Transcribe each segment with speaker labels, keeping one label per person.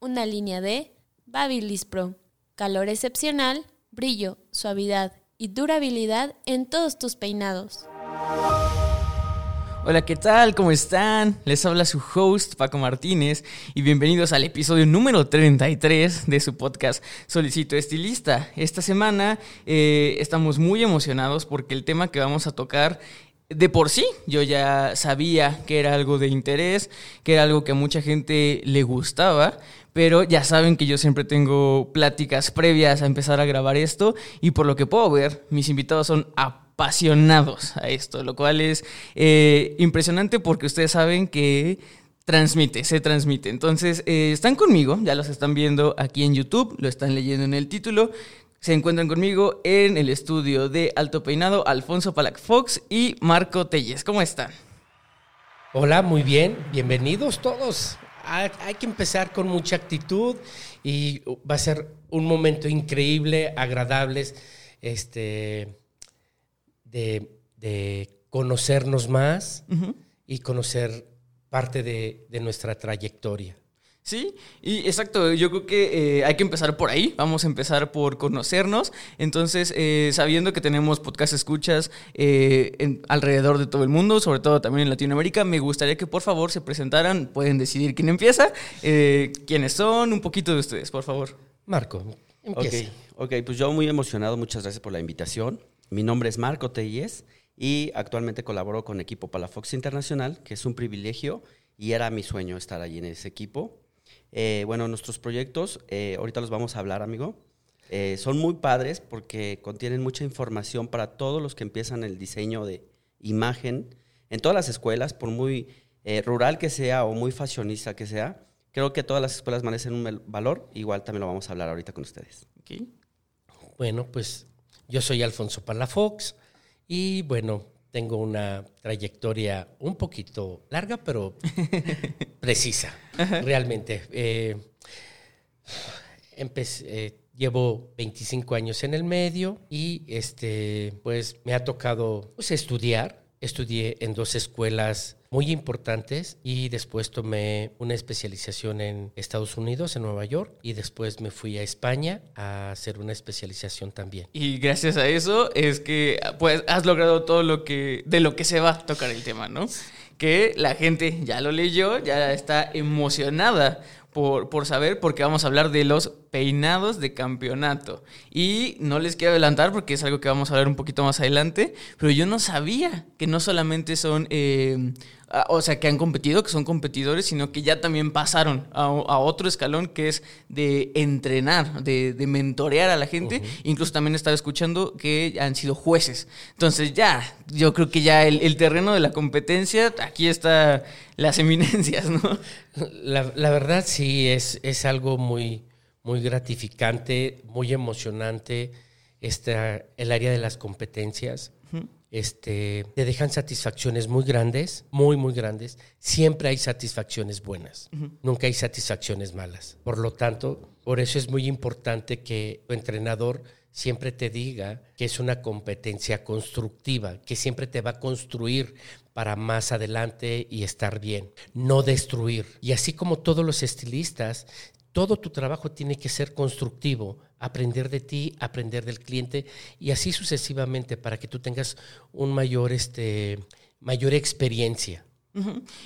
Speaker 1: una línea de Babyliss Pro. Calor excepcional, brillo, suavidad y durabilidad en todos tus peinados.
Speaker 2: Hola, ¿qué tal? ¿Cómo están? Les habla su host Paco Martínez y bienvenidos al episodio número 33 de su podcast Solicito Estilista. Esta semana eh, estamos muy emocionados porque el tema que vamos a tocar de por sí yo ya sabía que era algo de interés, que era algo que a mucha gente le gustaba, pero ya saben que yo siempre tengo pláticas previas a empezar a grabar esto y por lo que puedo ver, mis invitados son apasionados a esto, lo cual es eh, impresionante porque ustedes saben que transmite, se transmite. Entonces, eh, están conmigo, ya los están viendo aquí en YouTube, lo están leyendo en el título. Se encuentran conmigo en el estudio de Alto Peinado Alfonso Palac Fox y Marco Telles. ¿Cómo están?
Speaker 3: Hola, muy bien. Bienvenidos todos. Hay, que empezar con mucha actitud y va a ser un momento increíble, agradable, este, de, conocernos más y conocer parte de nuestra trayectoria.
Speaker 2: Sí, y exacto, yo creo que eh, hay que empezar por ahí, vamos a empezar por conocernos, entonces eh, sabiendo que tenemos podcast escuchas eh, alrededor de todo el mundo, sobre todo también en Latinoamérica, me gustaría que por favor se presentaran, pueden decidir quién empieza, quiénes son, un poquito de ustedes, por favor.
Speaker 3: Marco,
Speaker 4: empieza. Ok, pues yo muy emocionado, muchas gracias por la invitación. Mi nombre es Marco Telles y actualmente colaboro con equipo Palafox Internacional, que es un privilegio y era mi sueño estar allí en ese equipo. Eh, bueno, nuestros proyectos, eh, ahorita los vamos a hablar, amigo. Eh, son muy padres porque contienen mucha información para todos los que empiezan el diseño de imagen en todas las escuelas, por muy rural que sea o muy fashionista que sea. Creo que todas las escuelas merecen un valor. Igual también lo vamos a hablar ahorita con ustedes.
Speaker 3: Bueno, pues yo soy Alfonso Palafox y bueno, tengo una trayectoria un poquito larga, pero precisa, realmente. Eh, empecé, llevo 25 años en el medio y este, pues me ha tocado pues, estudiar. Estudié en dos escuelas muy importantes y después tomé una especialización en Estados Unidos, en Nueva York, y después me fui a España a hacer una especialización también.
Speaker 2: Y gracias a eso es que pues has logrado todo lo que de lo que se va a tocar el tema, ¿no? Que la gente ya lo leyó, ya está emocionada por, por, saber, porque vamos a hablar de los peinados de campeonato. Y no les quiero adelantar porque es algo que vamos a hablar un poquito más adelante, pero yo no sabía que no solamente son eh, o sea, que han competido, que son competidores, sino que ya también pasaron a, otro escalón que es de entrenar, de, mentorear a la gente. Incluso también estaba escuchando que han sido jueces. Entonces ya, yo creo que ya el, terreno de la competencia, aquí está las eminencias, ¿no?
Speaker 3: La, verdad sí, es, es algo muy, muy gratificante, muy emocionante esta, el área de las competencias este, te dejan satisfacciones muy grandes, muy, muy grandes. Siempre hay satisfacciones buenas, nunca hay satisfacciones malas. Por lo tanto, por eso es muy importante que tu entrenador siempre te diga que es una competencia constructiva, que siempre te va a construir para más adelante y estar bien, no destruir. Y así como todos los estilistas, todo tu trabajo tiene que ser constructivo, aprender de ti, aprender del cliente y así sucesivamente para que tú tengas un mayor, este, mayor experiencia.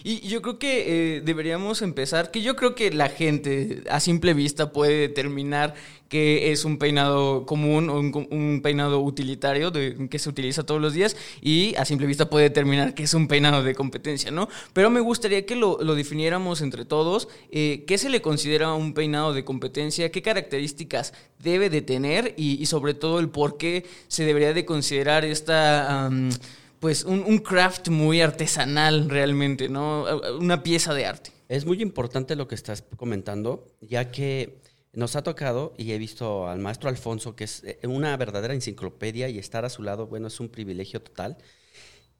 Speaker 2: Y yo creo que eh, deberíamos empezar, que yo creo que la gente a simple vista puede determinar que es un peinado común o un, peinado utilitario que se utiliza todos los días y a simple vista puede determinar que es un peinado de competencia, ¿no? Pero me gustaría que lo, definiéramos entre todos, eh, qué se le considera un peinado de competencia, qué características debe de tener y, sobre todo el por qué se debería de considerar esta pues un, un craft muy artesanal realmente, ¿no? Una pieza de arte.
Speaker 4: Es muy importante lo que estás comentando, ya que nos ha tocado, y he visto al maestro Alfonso, que es eh, una verdadera enciclopedia, y estar a su lado, bueno, es un privilegio total,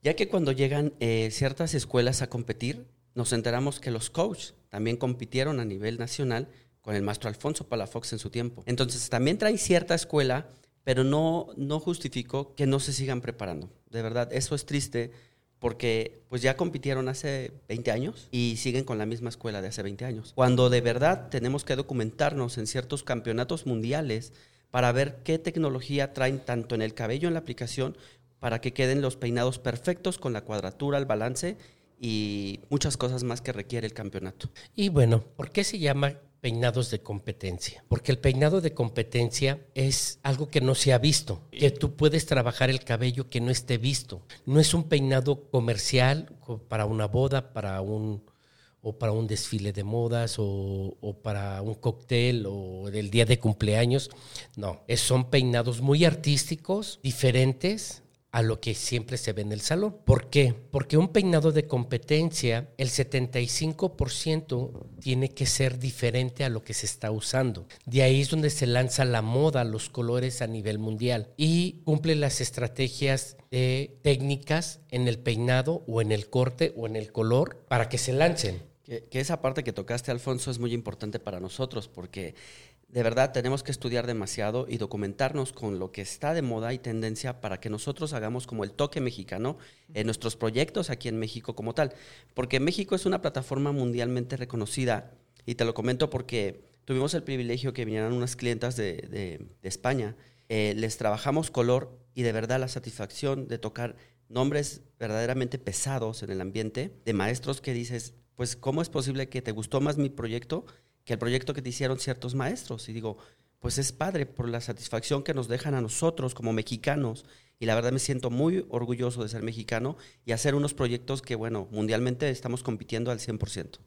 Speaker 4: ya que cuando llegan eh, ciertas escuelas a competir, nos enteramos que los coaches también compitieron a nivel nacional con el maestro Alfonso Palafox en su tiempo. Entonces, también traen cierta escuela, pero no, no justificó que no se sigan preparando. De verdad, eso es triste porque pues ya compitieron hace 20 años y siguen con la misma escuela de hace 20 años. Cuando de verdad tenemos que documentarnos en ciertos campeonatos mundiales para ver qué tecnología traen tanto en el cabello en la aplicación para que queden los peinados perfectos con la cuadratura, el balance y muchas cosas más que requiere el campeonato.
Speaker 3: Y bueno, ¿por qué se llama peinados de competencia, porque el peinado de competencia es algo que no se ha visto, que tú puedes trabajar el cabello que no esté visto. No es un peinado comercial para una boda, para un o para un desfile de modas o, para un cóctel o del día de cumpleaños. No, es, son peinados muy artísticos, diferentes, a lo que siempre se ve en el salón. ¿Por qué? Porque un peinado de competencia, el 75% tiene que ser diferente a lo que se está usando. De ahí es donde se lanza la moda, los colores a nivel mundial y cumple las estrategias técnicas en el peinado o en el corte o en el color para que se lancen.
Speaker 4: Que esa parte que tocaste, Alfonso, es muy importante para nosotros porque de verdad tenemos que estudiar demasiado y documentarnos con lo que está de moda y tendencia para que nosotros hagamos como el toque mexicano en nuestros proyectos aquí en México como tal. Porque México es una plataforma mundialmente reconocida y te lo comento porque tuvimos el privilegio que vinieran unas clientas de, de, España, eh, les trabajamos color y de verdad la satisfacción de tocar nombres verdaderamente pesados en el ambiente, de maestros que dices, pues, ¿cómo es posible que te gustó más mi proyecto? Que el proyecto que te hicieron ciertos maestros. Y digo, pues es padre por la satisfacción que nos dejan a nosotros como mexicanos. Y la verdad me siento muy orgulloso de ser mexicano y hacer unos proyectos que, bueno, mundialmente estamos compitiendo al 100%.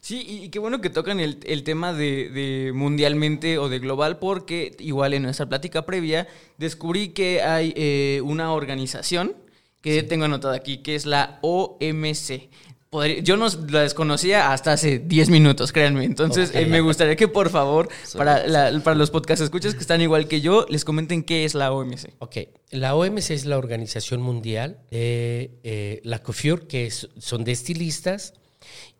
Speaker 2: Sí, y qué bueno que tocan el, el tema de, de, mundialmente o de global, porque igual en nuestra plática previa descubrí que hay eh, una organización que sí. tengo anotada aquí, que es la OMC. Podría, yo no la desconocía hasta hace 10 minutos, créanme. Entonces, okay. eh, me gustaría que, por favor, para, la, para los podcast escuchas que están igual que yo, les comenten qué es la OMC.
Speaker 3: Ok, la OMC es la Organización Mundial de eh, la COFIUR, que es, son de estilistas,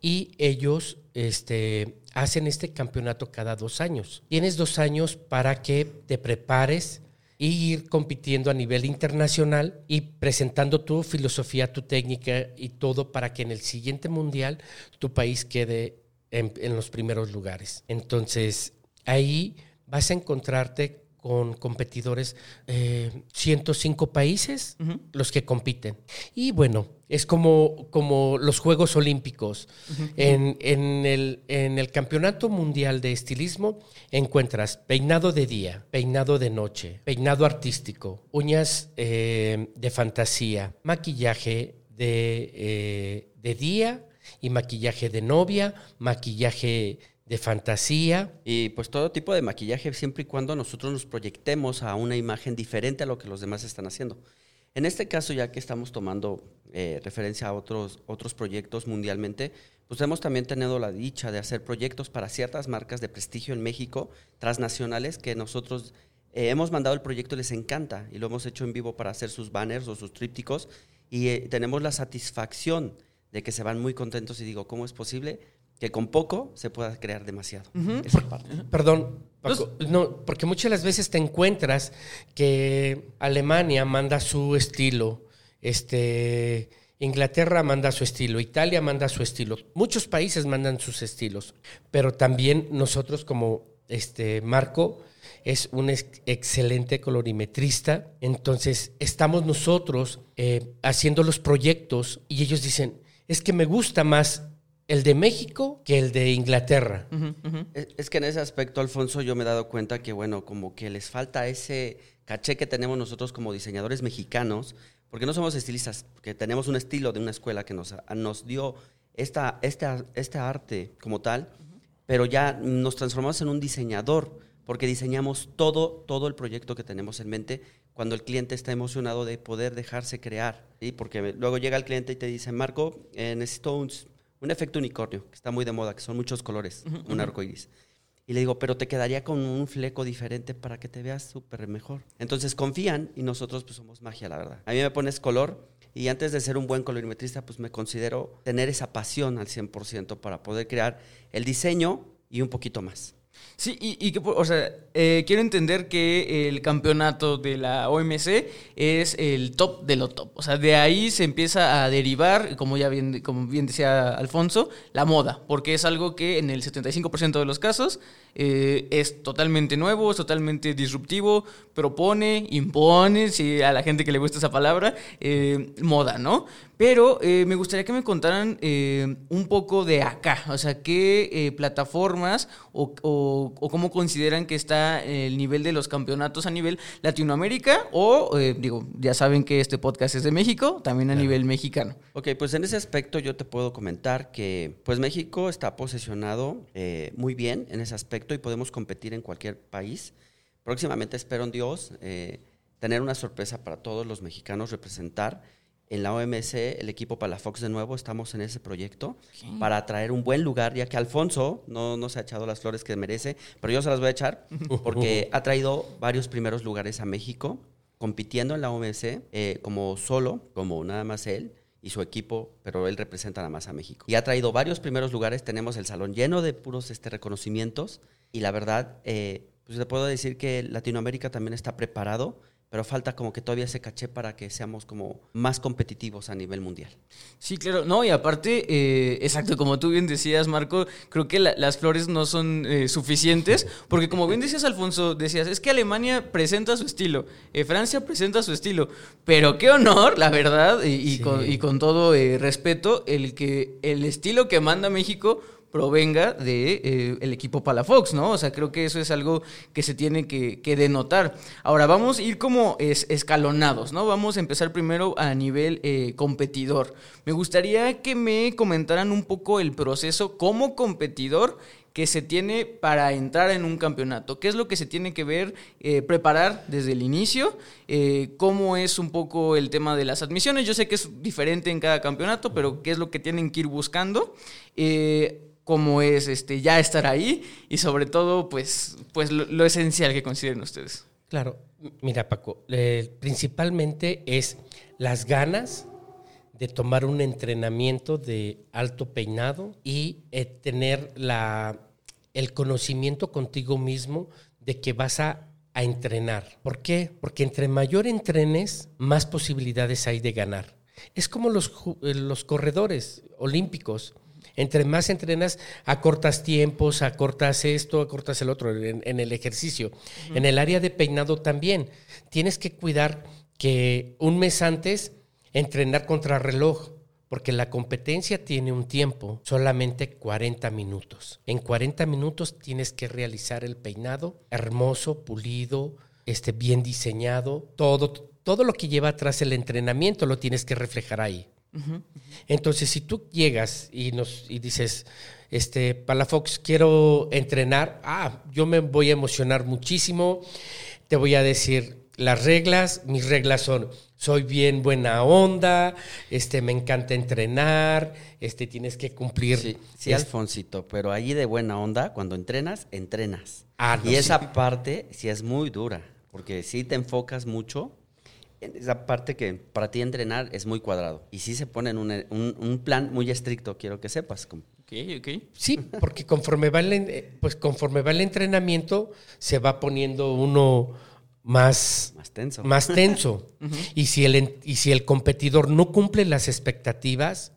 Speaker 3: y ellos este, hacen este campeonato cada dos años. Tienes dos años para que te prepares y ir compitiendo a nivel internacional y presentando tu filosofía, tu técnica y todo para que en el siguiente mundial tu país quede en, los primeros lugares. Entonces, ahí vas a encontrarte con competidores, eh, 105 países uh -huh. los que compiten. Y bueno, es como, como los Juegos Olímpicos. Uh -huh. en, en, el, en el Campeonato Mundial de Estilismo encuentras peinado de día, peinado de noche, peinado artístico, uñas eh, de fantasía, maquillaje de, eh, de día y maquillaje de novia, maquillaje de fantasía.
Speaker 4: Y pues todo tipo de maquillaje siempre y cuando nosotros nos proyectemos a una imagen diferente a lo que los demás están haciendo. En este caso, ya que estamos tomando eh, referencia a otros, otros proyectos mundialmente, pues hemos también tenido la dicha de hacer proyectos para ciertas marcas de prestigio en México, transnacionales, que nosotros eh, hemos mandado el proyecto y les encanta, y lo hemos hecho en vivo para hacer sus banners o sus trípticos, y eh, tenemos la satisfacción de que se van muy contentos y digo, ¿cómo es posible? Que con poco se pueda crear demasiado. Uh
Speaker 3: -huh. Esa parte. Perdón, Paco, no, porque muchas de las veces te encuentras que Alemania manda su estilo, este, Inglaterra manda su estilo, Italia manda su estilo, muchos países mandan sus estilos, pero también nosotros como este Marco es un ex excelente colorimetrista, entonces estamos nosotros eh, haciendo los proyectos y ellos dicen, es que me gusta más el de México que el de Inglaterra.
Speaker 4: Uh -huh, uh -huh. Es, es, que en ese aspecto, Alfonso, yo me he dado cuenta que, bueno, como que les falta ese caché que tenemos nosotros como diseñadores mexicanos, porque no somos estilistas, porque tenemos un estilo de una escuela que nos, nos dio esta, esta, este arte como tal, uh -huh. pero ya nos transformamos en un diseñador, porque diseñamos todo, todo el proyecto que tenemos en mente cuando el cliente está emocionado de poder dejarse crear. ¿sí? Porque luego llega el cliente y te dice, Marco, eh, necesito un, un, efecto unicornio, que está muy de moda, que son muchos colores, un arco iris. Y le digo, pero te quedaría con un fleco diferente para que te veas súper mejor. Entonces confían y nosotros pues somos magia, la verdad. A mí me pones color y antes de ser un buen colorimetrista, pues me considero tener esa pasión al 100% para poder crear el diseño y un poquito más.
Speaker 2: Sí, y, que, o sea, eh, quiero entender que el campeonato de la OMC es el top de lo top. O sea, de ahí se empieza a derivar, como ya bien, como bien decía Alfonso, la moda, porque es algo que en el 75% de los casos eh, es totalmente nuevo, es totalmente disruptivo, propone, impone, si a la gente que le gusta esa palabra, eh, moda, ¿no? Pero eh, me gustaría que me contaran un poco de acá, o sea, qué plataformas o, cómo consideran que está el nivel de los campeonatos a nivel Latinoamérica o, digo, ya saben que este podcast es de México, también a nivel mexicano.
Speaker 4: Ok, pues en ese aspecto yo te puedo comentar que pues México está posesionado muy bien en ese aspecto y podemos competir en cualquier país. Próximamente espero en Dios eh, tener una sorpresa para todos los mexicanos, representar en la OMC el equipo para la Fox de nuevo, estamos en ese proyecto para traer un buen lugar, ya que Alfonso no, no se ha echado las flores que merece, pero yo se las voy a echar porque ha traído varios primeros lugares a México, compitiendo en la OMC eh, como solo, como nada más él y su equipo, pero él representa nada más a México. Y ha traído varios primeros lugares, tenemos el salón lleno de puros este, reconocimientos y la verdad, eh, pues le puedo decir que Latinoamérica también está preparado pero falta como que todavía se caché para que seamos como más competitivos a nivel mundial.
Speaker 2: Sí, claro, no, y aparte, eh, exacto, como tú bien decías, Marco, creo que las flores no son eh, suficientes, porque como bien decías, Alfonso, decías, es que Alemania presenta su estilo, eh, Francia presenta su estilo, pero qué honor, la verdad, y, con, y con, todo respeto, el que el estilo que manda México provenga de eh, el equipo Palafox, ¿no? O sea, creo que eso es algo que se tiene que, denotar. Ahora, vamos a ir como escalonados, ¿no? Vamos a empezar primero a nivel eh, competidor. Me gustaría que me comentaran un poco el proceso como competidor que se tiene para entrar en un campeonato? ¿Qué es lo que se tiene que ver, eh, preparar desde el inicio? ¿Cómo es un poco el tema de las admisiones? Yo sé que es diferente en cada campeonato, pero ¿qué es lo que tienen que ir buscando? cómo es este, ya estar ahí y sobre todo pues, pues lo, esencial que consideren ustedes.
Speaker 3: Claro, mira Paco, principalmente es las ganas de tomar un entrenamiento de alto peinado y eh, tener la, el conocimiento contigo mismo de que vas a, a entrenar. ¿Por qué? Porque entre mayor entrenes, más posibilidades hay de ganar. Es como los, eh, los corredores olímpicos entre más entrenas, acortas tiempos, acortas esto, acortas el otro en, el ejercicio. En el área de peinado también. Tienes que cuidar que un mes antes entrenar contra reloj, porque la competencia tiene un tiempo, solamente 40 minutos. En 40 minutos tienes que realizar el peinado hermoso, pulido, este, bien diseñado, todo, todo lo que lleva atrás el entrenamiento lo tienes que reflejar ahí. Entonces, si tú llegas y nos y dices, este, Palafox, quiero entrenar, ah, yo me voy a emocionar muchísimo, te voy a decir las reglas, mis reglas son, soy bien buena onda, este, me encanta entrenar, este, tienes que cumplir.
Speaker 4: Sí, sí Alfonsito, pero allí de buena onda, cuando entrenas, entrenas. Ah, y esa parte sí es muy dura, porque si te enfocas mucho esa parte que para ti entrenar es muy cuadrado. Y sí se pone en un, plan muy estricto, quiero que sepas.
Speaker 3: Okay, okay. Sí, porque conforme va, el, pues conforme va el entrenamiento, se va poniendo uno más,
Speaker 4: más tenso.
Speaker 3: Más tenso. y, si el, y si el competidor no cumple las expectativas,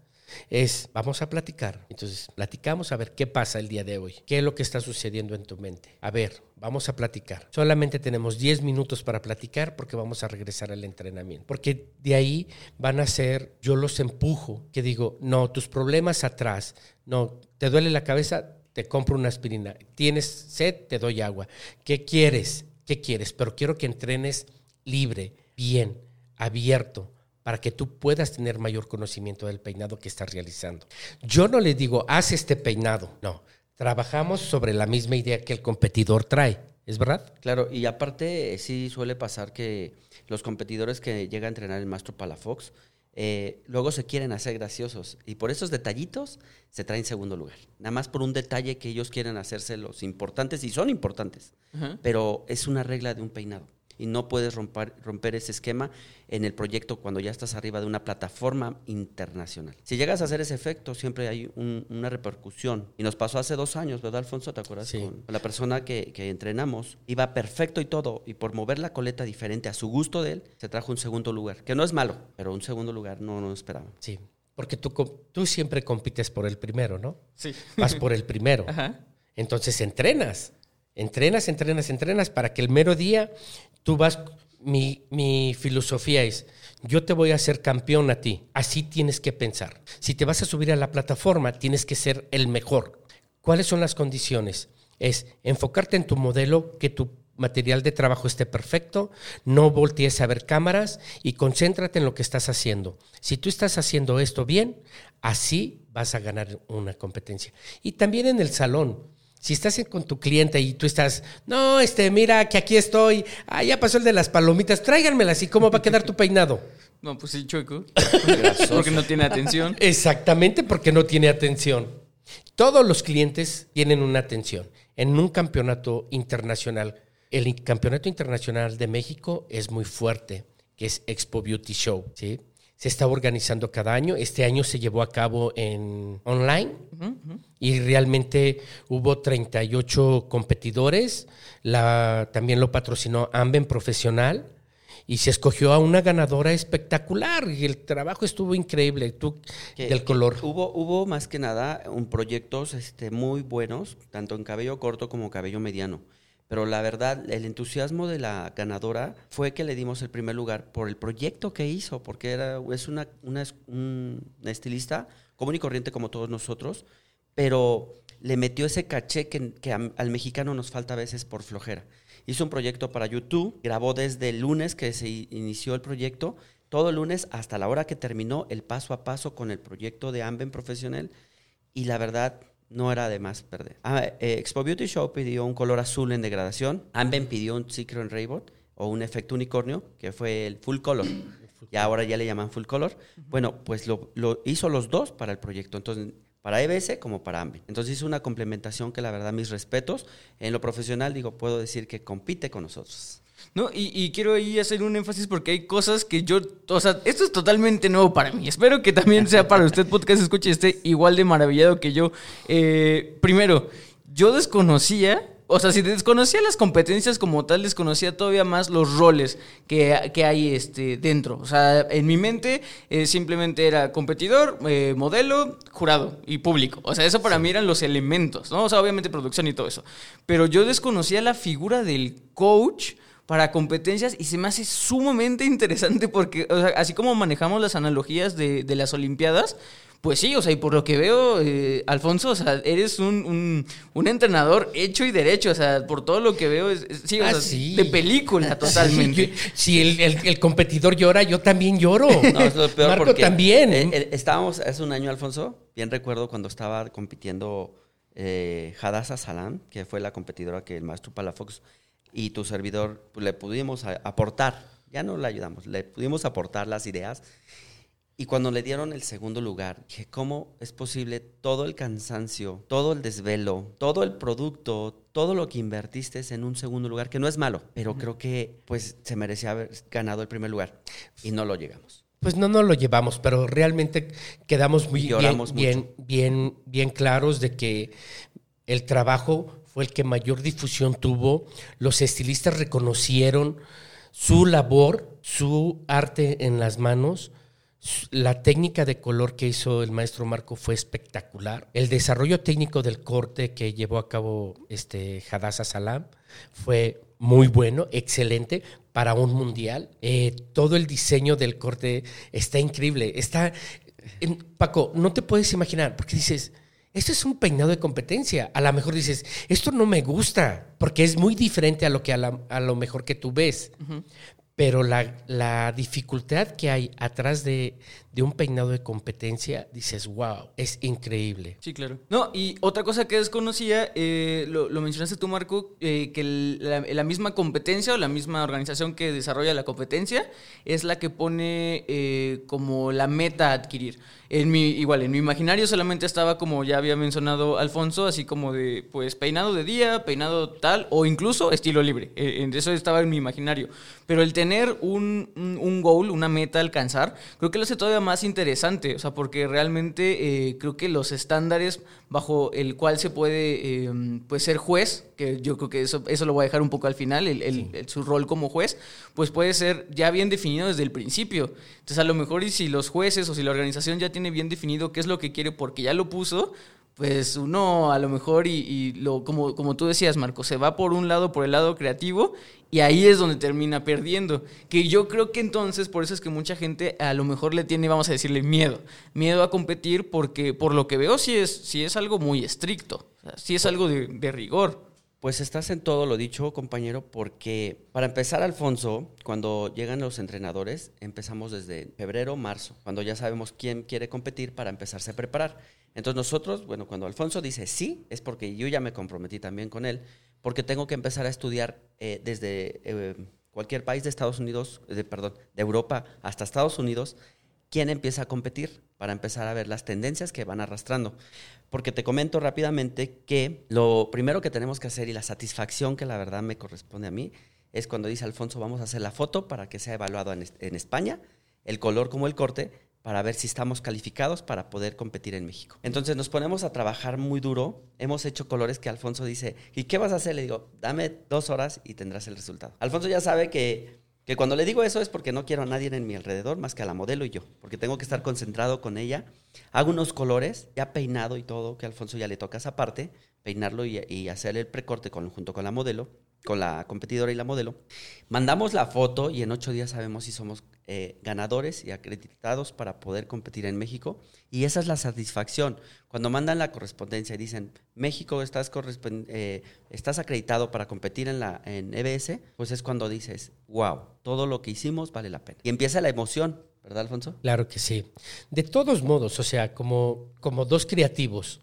Speaker 3: es, vamos a platicar. Entonces, platicamos a ver qué pasa el día de hoy, qué es lo que está sucediendo en tu mente. A ver, vamos a platicar. Solamente tenemos 10 minutos para platicar porque vamos a regresar al entrenamiento. Porque de ahí van a ser, yo los empujo, que digo, no, tus problemas atrás, no, te duele la cabeza, te compro una aspirina. Tienes sed, te doy agua. ¿Qué quieres? ¿Qué quieres? Pero quiero que entrenes libre, bien, abierto para que tú puedas tener mayor conocimiento del peinado que estás realizando. Yo no le digo, haz este peinado, no. Trabajamos sobre la misma idea que el competidor trae. ¿Es verdad?
Speaker 4: Claro, y aparte eh, sí suele pasar que los competidores que llega a entrenar el maestro Palafox eh, luego se quieren hacer graciosos. Y por esos detallitos se traen segundo lugar. Nada más por un detalle que ellos quieren hacerse los importantes y son importantes, pero es una regla de un peinado y no puedes romper, romper ese esquema en el proyecto cuando ya estás arriba de una plataforma internacional. Si llegas a hacer ese efecto, siempre hay un- una repercusión. Y nos pasó hace dos años, ¿verdad, Alfonso? ¿Te acuerdas?
Speaker 3: Sí.
Speaker 4: Con la persona que, que entrenamos iba perfecto y todo, y por mover la coleta diferente a su gusto de él, se trajo un segundo lugar, que no es malo, pero un segundo lugar no no esperaba.
Speaker 3: Sí. Porque tú, tú siempre compites por el primero, ¿no?
Speaker 2: Sí.
Speaker 3: Vas por el primero.
Speaker 2: Ajá.
Speaker 3: Entonces entrenas, entrenas, entrenas, entrenas para que el mero día tú vas, mi, mi filosofía es, yo te voy a hacer campeón a ti, así tienes que pensar. Si te vas a subir a la plataforma, tienes que ser el mejor. ¿Cuáles son las condiciones? Es enfocarte en tu modelo, que tu material de trabajo esté perfecto, no voltees a ver cámaras y concéntrate en lo que estás haciendo. Si tú estás haciendo esto bien, así vas a ganar una competencia. Y también en el salón. Si estás con tu cliente y tú estás, no, este, mira que aquí estoy, ah, ya pasó el de las palomitas, tráiganmelas y cómo va a quedar tu peinado.
Speaker 2: No, pues sí, chueco. Porque no tiene atención.
Speaker 3: Exactamente porque no tiene atención. Todos los clientes tienen una atención. En un campeonato internacional, el campeonato internacional de México es muy fuerte, que es Expo Beauty Show, ¿sí? Se está organizando cada año. Este año se llevó a cabo en online y realmente hubo 38 competidores. La, también lo patrocinó Amben Profesional y se escogió a una ganadora espectacular y el trabajo estuvo increíble. Tú,
Speaker 4: Que-
Speaker 3: del color.
Speaker 4: Hubo, hubo más que nada un proyectos este, muy buenos, tanto en cabello corto como cabello mediano. Pero la verdad, el entusiasmo de la ganadora fue que le dimos el primer lugar por el proyecto que hizo, porque era, es una, una, una estilista común y corriente como todos nosotros, pero le metió ese caché que, que al mexicano nos falta a veces por flojera. Hizo un proyecto para YouTube, grabó desde el lunes que se inició el proyecto, todo el lunes hasta la hora que terminó el paso a paso con el proyecto de Amben Profesional y la verdad no era de más perder. Ah, eh, Expo Beauty Show pidió un color azul en degradación, Amben pidió un Secret Rainbow o un efecto unicornio que fue el full color. Y ahora ya le llaman full color. Bueno, pues lo, lo hizo los dos para el proyecto. Entonces, para EBS como para Amben. Entonces hizo una complementación que la verdad mis respetos. En lo profesional digo, puedo decir que compite con nosotros.
Speaker 2: No, y, y quiero ahí hacer un énfasis porque hay cosas que yo, o sea, esto es totalmente nuevo para mí. Espero que también sea para usted, podcast escuche, esté igual de maravillado que yo. Eh, primero, yo desconocía, o sea, si desconocía las competencias como tal, desconocía todavía más los roles que, que hay este, dentro. O sea, en mi mente eh, simplemente era competidor, eh, modelo, jurado y público. O sea, eso para mí eran los elementos, ¿no? O sea, obviamente producción y todo eso. Pero yo desconocía la figura del coach para competencias y se me hace sumamente interesante porque, o sea, así como manejamos las analogías de, de las Olimpiadas, pues sí, o sea, y por lo que veo, eh, Alfonso, o sea, eres un, un, un entrenador hecho y derecho, o sea, por todo lo que veo, es, es- sí, o
Speaker 3: Ah,
Speaker 2: sea,
Speaker 3: sí.
Speaker 2: de película totalmente.
Speaker 3: Sí, yo- si el, el- el competidor llora, yo también lloro.
Speaker 4: No, es lo peor
Speaker 3: Marco
Speaker 4: porque
Speaker 3: también.
Speaker 4: eh, eh, estábamos hace un año, Alfonso, bien recuerdo cuando estaba compitiendo eh, Hadassah Salam, que fue la competidora que el maestro Palafox y tu servidor pues, le pudimos aportar, ya no le ayudamos, le pudimos aportar las ideas. Y cuando le dieron el segundo lugar, dije, ¿cómo es posible todo el cansancio, todo el desvelo, todo el producto, todo lo que invertiste en un segundo lugar, que no es malo, pero creo que pues se merecía haber ganado el primer lugar y no lo llegamos.
Speaker 3: Pues no nos lo llevamos, pero realmente quedamos muy bien, bien, bien, bien claros de que el trabajo fue el que mayor difusión tuvo. Los estilistas reconocieron su labor, su arte en las manos. La técnica de color que hizo el maestro Marco fue espectacular. El desarrollo técnico del corte que llevó a cabo este Hadassah Salam fue muy bueno, excelente para un mundial. Eh, todo el diseño del corte está increíble. Está, en- Paco, no te puedes imaginar, porque dices, esto es un peinado de competencia. A lo mejor dices, esto no me gusta, porque es muy diferente a lo que a, la- a lo mejor que tú ves. Pero la, la dificultad que hay atrás de, de un peinado de competencia, dices, wow, es increíble.
Speaker 2: Sí, claro. No, y otra cosa que desconocía, eh, lo, lo mencionaste tú, Marco, eh, que el- la, la misma competencia o la misma organización que desarrolla la competencia es la que pone eh, como la meta a adquirir. En mi, igual, en mi imaginario solamente estaba como ya había mencionado Alfonso, así como de, pues, peinado de día, peinado tal, o incluso estilo libre. En eso estaba en mi imaginario. Pero el tener un, un, goal, una meta a alcanzar, creo que lo hace todavía más interesante, o sea, porque realmente eh, creo que los estándares bajo el cual se puede eh, pues ser juez, que yo creo que eso, eso lo voy a dejar un poco al final, el, el- el- su rol como juez, pues puede ser ya bien definido desde el principio. Entonces a lo mejor y si los jueces o si la organización ya tiene bien definido qué es lo que quiere porque ya lo puso, pues uno a lo mejor y, lo como, como tú decías, Marco, se va por un lado, por el lado creativo, y ahí es donde termina perdiendo. Que yo creo que entonces, por eso es que mucha gente a lo mejor le tiene, vamos a decirle, miedo. Miedo a competir porque, por lo que veo, sí es, sí es algo muy estricto. O sí es algo de rigor.
Speaker 4: Pues estás en todo lo dicho, compañero, porque para empezar, Alfonso, cuando llegan los entrenadores, empezamos desde febrero, marzo, cuando ya sabemos quién quiere competir para empezarse a preparar. Entonces nosotros, bueno, cuando Alfonso dice sí, es porque yo ya me comprometí también con él, porque tengo que empezar a estudiar eh, desde eh, cualquier país de Estados Unidos, de, perdón, de Europa hasta Estados Unidos, quién empieza a competir para empezar a ver las tendencias que van arrastrando. Porque te comento rápidamente que lo primero que tenemos que hacer y la satisfacción que la verdad me corresponde a mí es cuando dice Alfonso, vamos a hacer la foto para que sea evaluado en, en España, el color como el corte, para ver si estamos calificados para poder competir en México. Entonces nos ponemos a trabajar muy duro. Hemos hecho colores que Alfonso dice, ¿y qué vas a hacer? Le digo, dame dos horas y tendrás el resultado. Alfonso ya sabe que que cuando le digo eso es porque no quiero a nadie en mi alrededor más que a la modelo y yo, porque tengo que estar concentrado con ella. Hago unos colores, ya peinado y todo, que a Alfonso ya le toca esa parte, peinarlo y, y hacer el precorte con, junto con la modelo, con la competidora y la modelo. Mandamos la foto y en ocho días sabemos si somos eh, ganadores y acreditados para poder competir en México. Y esa es la satisfacción. Cuando mandan la correspondencia y dicen, México, estás, eh, estás acreditado para competir en, la, en EBS, pues es cuando dices, wow, todo lo que hicimos vale la pena. Y empieza la emoción, ¿verdad, Alfonso?
Speaker 3: Claro que sí. De todos modos, o sea, como, como dos creativos,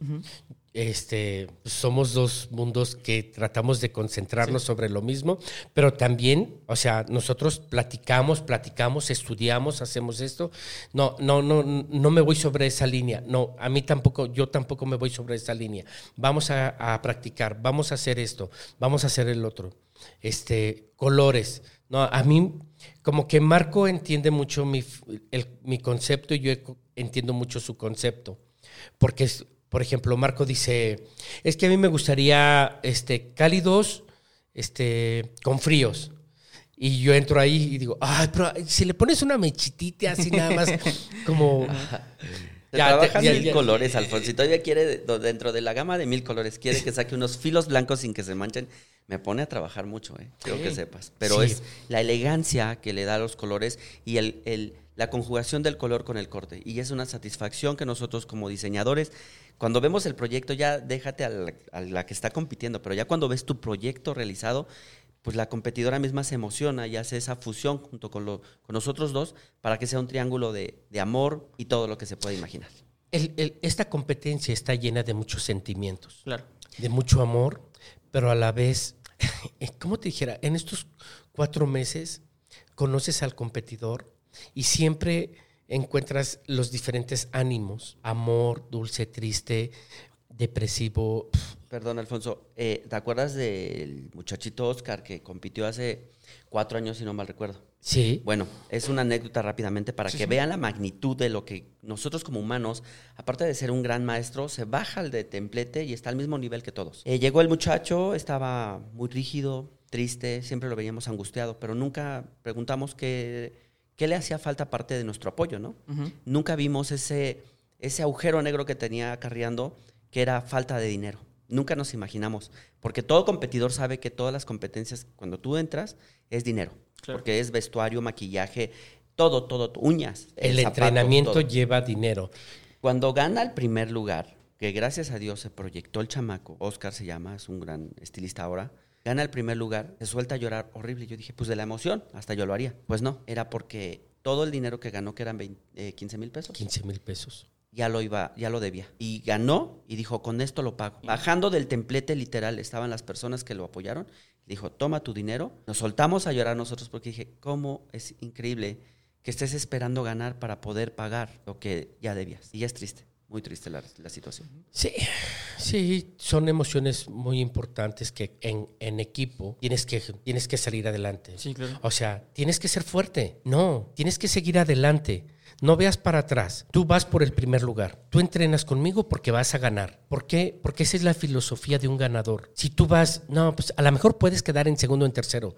Speaker 3: este, somos dos mundos que tratamos de concentrarnos sobre lo mismo, pero también, o sea, nosotros platicamos, platicamos, estudiamos, hacemos esto. No, no, no, no me voy sobre esa línea. No, a mí tampoco, yo tampoco me voy sobre esa línea. Vamos a, a practicar, vamos a hacer esto, vamos a hacer el otro. Este, colores. No, a mí, como que Marco entiende mucho mi, el- mi concepto y yo entiendo mucho su concepto. Porque, es, por ejemplo, Marco dice, es que a mí me gustaría este, cálidos este, con fríos. Y yo entro ahí y digo, ay, pero si le pones una mechitita así nada más, como...
Speaker 4: Te
Speaker 3: Ya,
Speaker 4: trabajas
Speaker 3: te- ya-
Speaker 4: mil
Speaker 3: ya-
Speaker 4: colores, Alfonso. Y todavía quiere, dentro de la gama de mil colores, quiere que saque unos filos blancos sin que se manchen. Me pone a trabajar mucho, ¿eh? Quiero
Speaker 3: Sí.
Speaker 4: que sepas. Pero
Speaker 3: Sí.
Speaker 4: es la elegancia que le da a los colores y el, el- la conjugación del color con el corte. Y es una satisfacción que nosotros como diseñadores, cuando vemos el proyecto, ya déjate a la, a la que está compitiendo, pero ya cuando ves tu proyecto realizado, pues la competidora misma se emociona y hace esa fusión junto con, lo- con nosotros dos para que sea un triángulo de, de amor y todo lo que se pueda imaginar.
Speaker 3: el- el- esta competencia está llena de muchos sentimientos.
Speaker 2: Claro.
Speaker 3: de mucho amor, pero a la vez, ¿cómo te dijera? En estos cuatro meses conoces al competidor y siempre encuentras los diferentes ánimos, amor, dulce, triste, depresivo.
Speaker 4: Perdón, Alfonso, eh, ¿te acuerdas del muchachito Oscar que compitió hace cuatro años, si no mal recuerdo?
Speaker 3: Sí,
Speaker 4: Bueno, es una anécdota rápidamente para que vean la magnitud de lo que nosotros como humanos, aparte de ser un gran maestro, se baja al de templete y está al mismo nivel que todos. Eh, llegó el muchacho, estaba muy rígido, triste, siempre lo veíamos angustiado, pero nunca preguntamos qué, qué le hacía falta aparte de nuestro apoyo, ¿no? Nunca vimos ese, ese agujero negro que tenía acarreando, que era falta de dinero. Nunca nos imaginamos, porque todo competidor sabe que todas las competencias, cuando tú entras, es dinero.
Speaker 2: Claro.
Speaker 4: Porque es vestuario, maquillaje, todo, todo, uñas.
Speaker 3: el entrenamiento
Speaker 4: todo.
Speaker 3: lleva dinero.
Speaker 4: Cuando gana el primer lugar, que gracias a Dios se proyectó el chamaco, Oscar se llama, es un gran estilista ahora, Gana el primer lugar, se suelta a llorar horrible. Yo dije, pues de la emoción, hasta yo lo haría. Pues no, era porque todo el dinero que ganó, que eran 20, eh, 15 mil pesos,
Speaker 3: 15 mil pesos.
Speaker 4: Ya lo iba, ya lo debía. Y ganó y dijo, con esto lo pago. Bajando del templete literal estaban las personas que lo apoyaron. Dijo, toma tu dinero. Nos soltamos a llorar nosotros porque dije, cómo es increíble que estés esperando ganar para poder pagar lo que ya debías. Y ya es triste, muy triste la, la situación.
Speaker 3: Sí, sí, son emociones muy importantes que en, en equipo tienes que, tienes que salir adelante.
Speaker 2: Sí, claro.
Speaker 3: O sea, tienes que ser fuerte. No, tienes que seguir adelante. No veas para atrás. Tú vas por el primer lugar. Tú entrenas conmigo porque vas a ganar. ¿Por qué? Porque esa es la filosofía de un ganador. Si tú vas, no, pues a lo mejor puedes quedar en segundo o en tercero.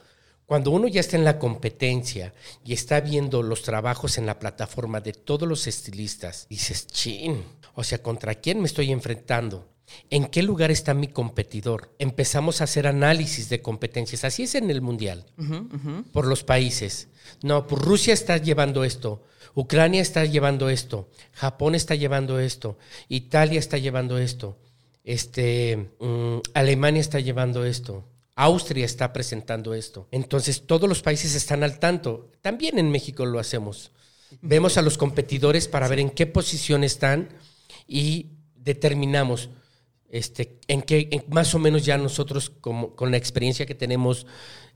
Speaker 3: Cuando uno ya está en la competencia y está viendo los trabajos en la plataforma de todos los estilistas, dices, chin, o sea, ¿contra quién me estoy enfrentando? ¿En qué lugar está mi competidor? Empezamos a hacer análisis de competencias. Así es en el Mundial, por los países. No, pues Rusia está llevando esto, Ucrania está llevando esto, Japón está llevando esto, Italia está llevando esto, este, mm, Alemania está llevando esto. Austria está presentando esto. Entonces todos los países están al tanto. También en México lo hacemos. Vemos a los competidores para ver en qué posición están y determinamos este, en qué, en- más o menos ya nosotros como, con la experiencia que tenemos,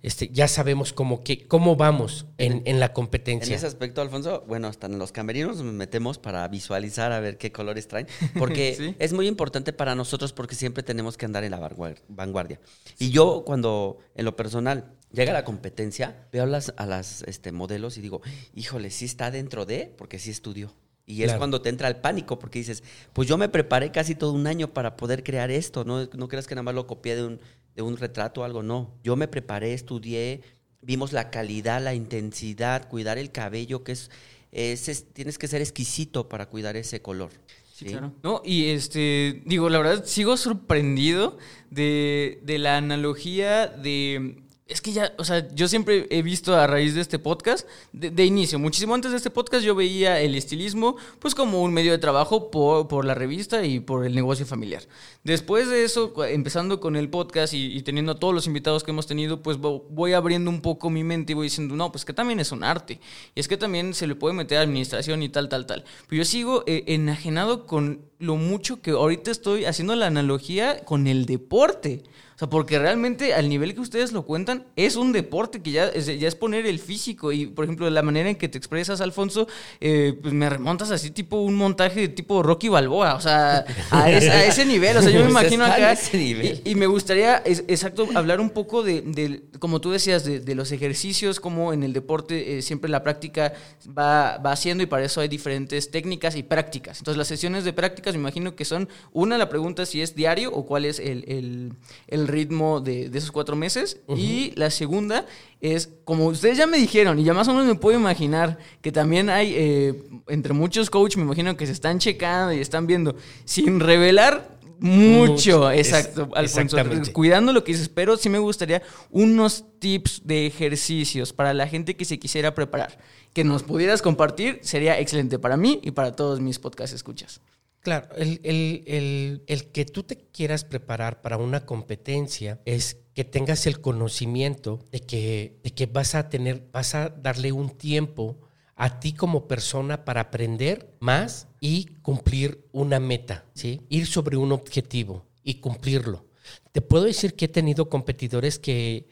Speaker 3: este, ya sabemos cómo, que, cómo vamos en, en la
Speaker 4: En
Speaker 3: competencia.
Speaker 4: ese aspecto, Alfonso, bueno, hasta en los camerinos nos metemos para visualizar a ver qué colores traen, porque
Speaker 2: Sí.
Speaker 4: es muy importante para nosotros porque siempre tenemos que andar en la vanguar- vanguardia. Y yo cuando, en lo personal, llega la competencia, veo a las, a las este, modelos y digo, híjole, sí está dentro de, porque sí estudió. Y es cuando te entra el pánico, porque dices, pues yo me preparé casi todo un año para poder crear esto, no, no creas que nada más lo copié de un, de un retrato o algo, no. Yo me preparé, estudié, vimos la calidad, la intensidad, cuidar el cabello, que es, es- es- tienes que ser exquisito para cuidar ese color.
Speaker 2: Sí, claro. No, y este, digo, la verdad, sigo sorprendido de, de la analogía de. Es que ya, o sea, yo siempre he visto a raíz de este podcast, de, inicio, muchísimo antes de este podcast, yo veía el estilismo, pues como un medio de trabajo por, por la revista y por el negocio familiar. Después de eso, empezando con el podcast y, teniendo a todos los invitados que hemos tenido, pues vo- voy abriendo un poco mi mente y voy diciendo, no, pues que también es un arte. Y es que también se le puede meter administración y tal, tal, tal. Pero yo sigo eh, enajenado con lo mucho que ahorita estoy haciendo la analogía con el deporte. O sea, porque realmente al nivel que ustedes lo cuentan, es un deporte que ya es, ya es poner el físico. Y, por ejemplo, la manera en que te expresas, Alfonso, eh, pues me remontas así tipo un montaje de tipo Rocky Balboa. O sea, a, ese- a ese nivel. O sea, yo me
Speaker 4: Pues
Speaker 2: imagino acá.
Speaker 4: ese nivel.
Speaker 2: Y, y me gustaría, es- exacto, hablar un poco de, de, como tú decías, de, de los ejercicios, como en el deporte eh, siempre la práctica va, va haciendo y para eso hay diferentes técnicas y prácticas. Entonces las sesiones de prácticas me imagino que son, una, la pregunta si es diario o cuál es el, el- el ritmo de, de esos cuatro meses. Y la segunda es, como ustedes ya me dijeron y ya más o menos me puedo imaginar que también hay, eh, entre muchos coaches, me imagino que se están checando y están viendo, sin revelar mucho,
Speaker 3: Mucho, es-
Speaker 2: exacto, Alfonso.
Speaker 3: exactamente.
Speaker 2: Cuidando lo que dices, pero sí me gustaría unos tips de ejercicios para la gente que se quisiera preparar. Que nos pudieras compartir sería excelente para mí y para todos mis podcast escuchas.
Speaker 3: Claro, el, el- el- que tú te quieras preparar para una competencia es que tengas el conocimiento de que, de que vas a tener, vas a darle un tiempo a ti como persona para aprender más y cumplir una meta, ¿sí? Ir sobre un objetivo y cumplirlo. Te puedo decir que he tenido competidores que,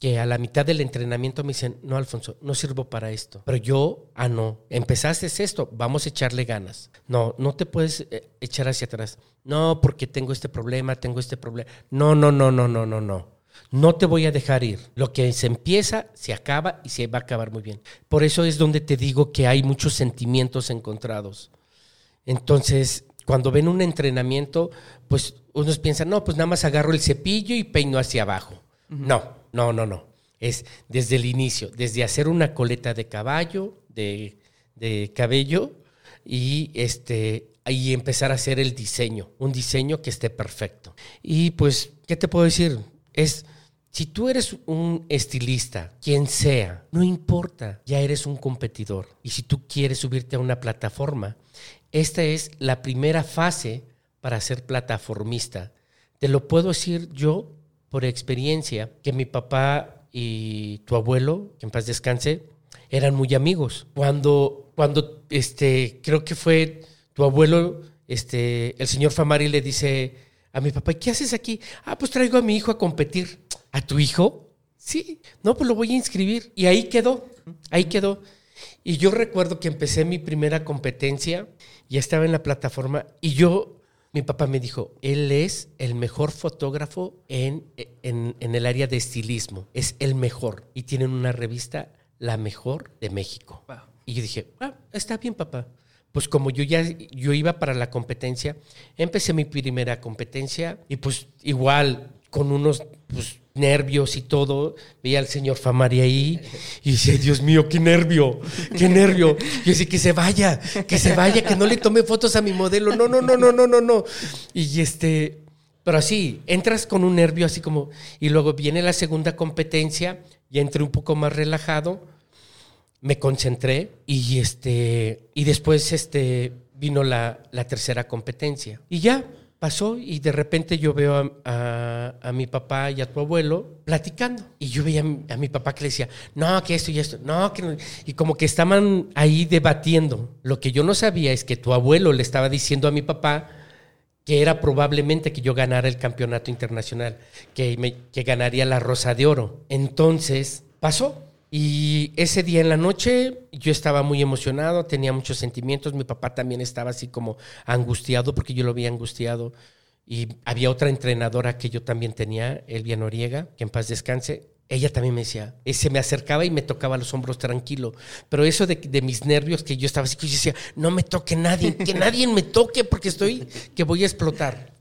Speaker 3: que a la mitad del entrenamiento me dicen, no, Alfonso, no sirvo para esto. Pero yo, ah, no, empezaste esto, vamos a echarle ganas. No, no te puedes eh, echar hacia atrás. No, porque tengo este problema, tengo este problema. No, no, no, no, no, no, no. No te voy a dejar ir. Lo que se empieza, se acaba y se va a acabar muy bien. Por eso es donde te digo que hay muchos sentimientos encontrados. Entonces, cuando ven un entrenamiento, pues unos piensan, no, pues nada más agarro el cepillo y peino hacia abajo. No, no, no, no. Es desde el inicio, desde hacer una coleta de caballo, de, de cabello, y este y empezar a hacer el diseño, un diseño que esté perfecto. Y pues, ¿qué te puedo decir? Es si tú eres un estilista, quien sea, no importa, ya eres un competidor. Y si tú quieres subirte a una plataforma, esta es la primera fase para ser plataformista. Te lo puedo decir yo por experiencia que mi papá y tu abuelo, que en paz descanse, eran muy amigos. Cuando, cuando este, creo que fue tu abuelo, este, el señor Famari le dice a mi papá, ¿qué haces aquí? Ah, pues traigo a mi hijo a competir. ¿A tu hijo? Sí. No, pues lo voy a inscribir. Y ahí quedó, ahí quedó. Y yo recuerdo que empecé mi primera competencia, ya estaba en la plataforma, y yo mi papá me dijo, él es el mejor fotógrafo en, en, en, el área de estilismo, es el mejor. Y tienen una revista, la mejor de México. Y yo dije, ah, está bien, papá. Pues como yo ya yo iba para la competencia, empecé mi primera competencia y pues igual con unos pues, nervios y todo. Veía al señor Famari ahí y decía, Dios mío, qué nervio, qué nervio. Y decía, que se vaya, que se vaya, que no le tome fotos a mi modelo. No, no, no, no, no, no, no. Y este, pero así, entras con un nervio así como, y luego viene la segunda competencia y entré un poco más relajado, me concentré y este, y después este, vino la, la tercera competencia. Y ya, pasó y de repente yo veo a, a, mi papá y a tu abuelo platicando. Y yo veía a mi, papá que le decía, no, que esto y esto, no, que no. Y como que estaban ahí debatiendo. Lo que yo no sabía es que tu abuelo le estaba diciendo a mi papá que era probablemente que yo ganara el campeonato internacional, que, que ganaría la Rosa de Oro. Entonces, pasó. Y ese día en la noche yo estaba muy emocionado, tenía muchos sentimientos, mi papá también estaba así como angustiado porque yo lo había angustiado. Y había otra entrenadora que yo también tenía, Elvia Noriega, que en paz descanse. Ella también me decía, eh, se me acercaba y me tocaba los hombros tranquilo. Pero eso de, de mis nervios, que yo estaba así, que yo decía, no me toque nadie, que nadie me toque porque estoy, que voy a explotar.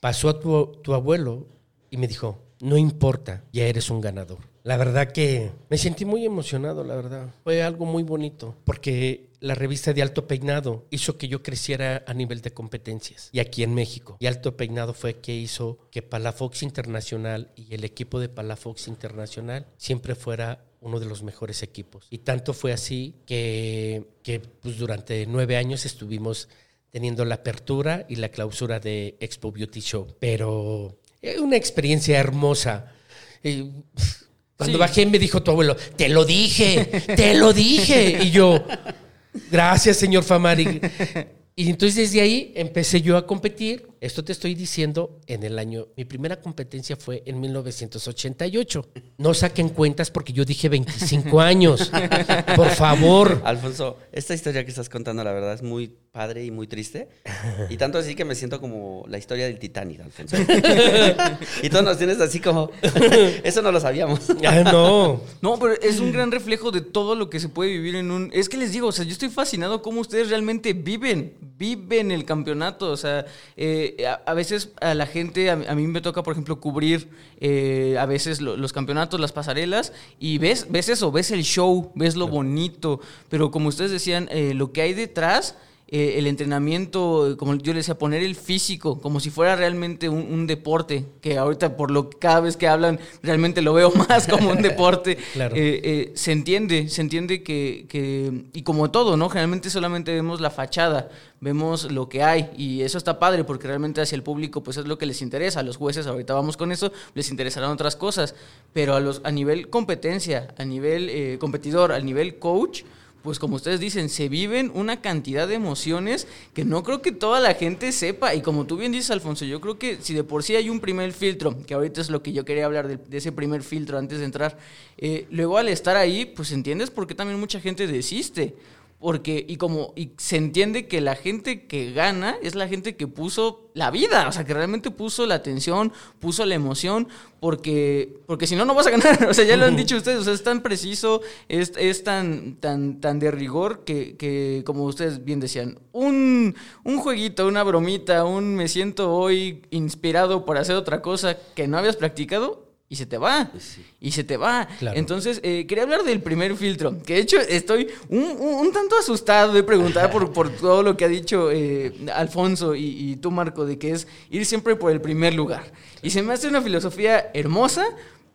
Speaker 3: Pasó a tu, tu abuelo y me dijo, no importa, ya eres un ganador. La verdad que me sentí muy emocionado, la verdad. Fue algo muy bonito, porque la revista de Alto Peinado hizo que yo creciera a nivel de competencias, y aquí en México. Y Alto Peinado fue que hizo que Palafox Internacional y el equipo de Palafox Internacional siempre fuera uno de los mejores equipos. Y tanto fue así que, que pues, durante nueve años estuvimos teniendo la apertura y la clausura de Expo Beauty Show. Pero es una experiencia hermosa. Eh, cuando sí. bajé me dijo tu abuelo, te lo dije, te lo dije. Y yo, gracias, señor Famari. Y entonces desde ahí empecé yo a competir. Esto te estoy diciendo en el año. Mi primera competencia fue en 1988. No saquen cuentas porque yo dije 25 años. Por favor.
Speaker 4: Alfonso, esta historia que estás contando, la verdad, es muy padre y muy triste. Y tanto así que me siento como la historia del Titanic, Alfonso. y tú nos tienes así como. Eso no lo sabíamos.
Speaker 3: Ah, no.
Speaker 2: No, pero es un gran reflejo de todo lo que se puede vivir en un. Es que les digo, o sea, yo estoy fascinado cómo ustedes realmente viven. Viven el campeonato. O sea, eh, a, a, veces a la gente, a, a, mí me toca, por ejemplo, cubrir eh, a veces lo, los campeonatos, las pasarelas, y ves, ves eso, ves el show, ves lo bonito. Pero como ustedes decían, eh, lo que hay detrás eh, el entrenamiento, como yo le decía, poner el físico como si fuera realmente un, un, deporte, que ahorita por lo que cada vez que hablan realmente lo veo más como un deporte.
Speaker 3: claro.
Speaker 2: eh, eh, se entiende, se entiende que, que, y como todo, ¿no? Generalmente solamente vemos la fachada, vemos lo que hay y eso está padre porque realmente hacia el público pues es lo que les interesa. A los jueces, ahorita vamos con eso, les interesarán otras cosas, pero a, los, a nivel competencia, a nivel competidor, a nivel coach, pues como ustedes dicen, se viven una cantidad de emociones que no creo que toda la gente sepa. Y como tú bien dices, Alfonso, yo creo que si de por sí hay un primer filtro, que ahorita es lo que yo quería hablar de, ese primer filtro antes de entrar, eh, luego al estar ahí, pues entiendes por qué también mucha gente desiste. Porque, y como, y se entiende que la gente que gana es la gente que puso la vida, o sea, que realmente puso la atención, puso la emoción, porque, porque si no, no vas a ganar. O sea, ya lo han dicho ustedes, o sea, es tan preciso, es, es tan, tan, tan de rigor que, que, como ustedes bien decían, un, un jueguito, una bromita, un me siento hoy inspirado por hacer otra cosa que no habías practicado, y se te va. Sí. Y se te va.
Speaker 3: Claro.
Speaker 2: Entonces, eh, quería hablar del primer filtro. Que de hecho estoy un, un, un tanto asustado de preguntar por, por, todo lo que ha dicho eh, Alfonso y, y, tú, Marco, de que es ir siempre por el primer lugar. Y se me hace una filosofía hermosa,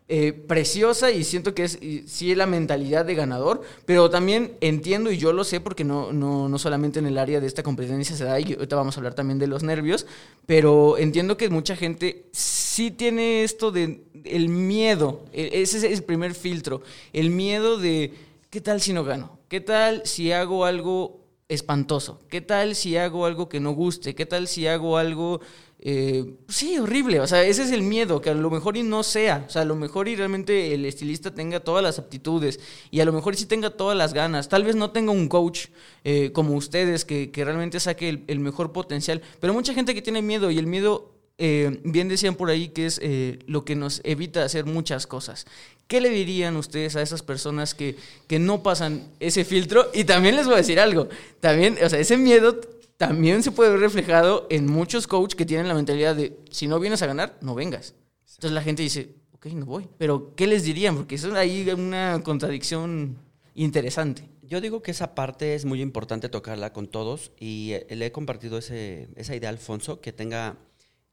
Speaker 2: eh, preciosa y siento que es sí la mentalidad de ganador, pero también entiendo y yo lo sé porque no, no, no solamente en el área de esta competencia se da, y ahorita vamos a hablar también de los nervios, pero entiendo que mucha gente sí tiene esto de el miedo, e, ese es el primer filtro, el miedo de ¿qué tal si no gano? ¿Qué tal si hago algo espantoso? ¿Qué tal si hago algo que no guste? ¿Qué tal si hago algo eh, sí, horrible. O sea, ese es el miedo, que a lo mejor y no sea. O sea, a lo mejor y realmente el estilista tenga todas las aptitudes y a lo mejor sí tenga todas las ganas. Tal vez no tenga un coach eh, como ustedes que, realmente saque el, mejor potencial. Pero mucha gente que tiene miedo y el miedo, eh, bien decían por ahí, que es lo que nos evita hacer muchas cosas. ¿Qué le dirían ustedes a esas personas que, que no pasan ese filtro? Y también les voy a decir algo. También, o sea, ese miedo también se puede ver reflejado en muchos coaches que tienen la mentalidad de si no vienes a ganar, no vengas. Entonces la gente dice, ok, no voy. Pero ¿qué les dirían? Porque eso ahí una contradicción interesante.
Speaker 4: Yo digo que esa parte es muy importante tocarla con todos y eh, le he compartido ese, esa idea a Alfonso, que tenga,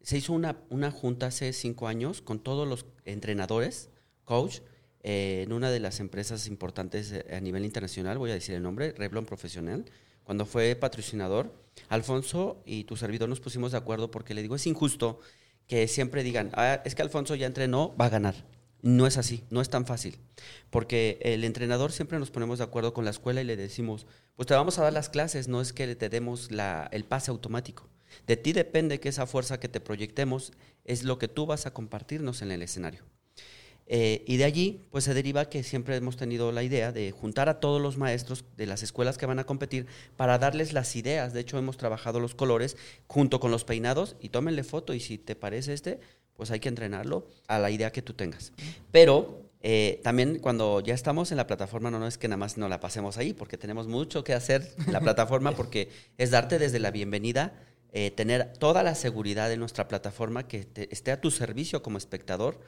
Speaker 4: se hizo una, una junta hace cinco años con todos los entrenadores, coach, eh, en una de las empresas importantes eh, a nivel internacional, voy a decir el nombre, Revlon Profesional, cuando fue patrocinador, Alfonso y tu servidor nos pusimos de acuerdo porque le digo, es injusto que siempre digan, ah, es que Alfonso ya entrenó, va a ganar. No es así, no es tan fácil. Porque el entrenador siempre nos ponemos de acuerdo con la escuela y le decimos, pues te vamos a dar las clases, no es que te demos la, el pase automático. De ti depende que esa fuerza que te proyectemos es lo que tú vas a compartirnos en el escenario. Eh, y de allí, pues se deriva que siempre hemos tenido la idea de juntar a todos los maestros de las escuelas que van a competir para darles las ideas. De hecho, hemos trabajado los colores junto con los peinados y tómenle foto y si te parece este, pues hay que entrenarlo a la idea que tú tengas. Pero eh, también cuando ya estamos en la plataforma, no, no es que nada más no la pasemos ahí, porque tenemos mucho que hacer en la plataforma, porque es darte desde la bienvenida, eh, tener toda la seguridad de nuestra plataforma que esté a tu servicio como espectador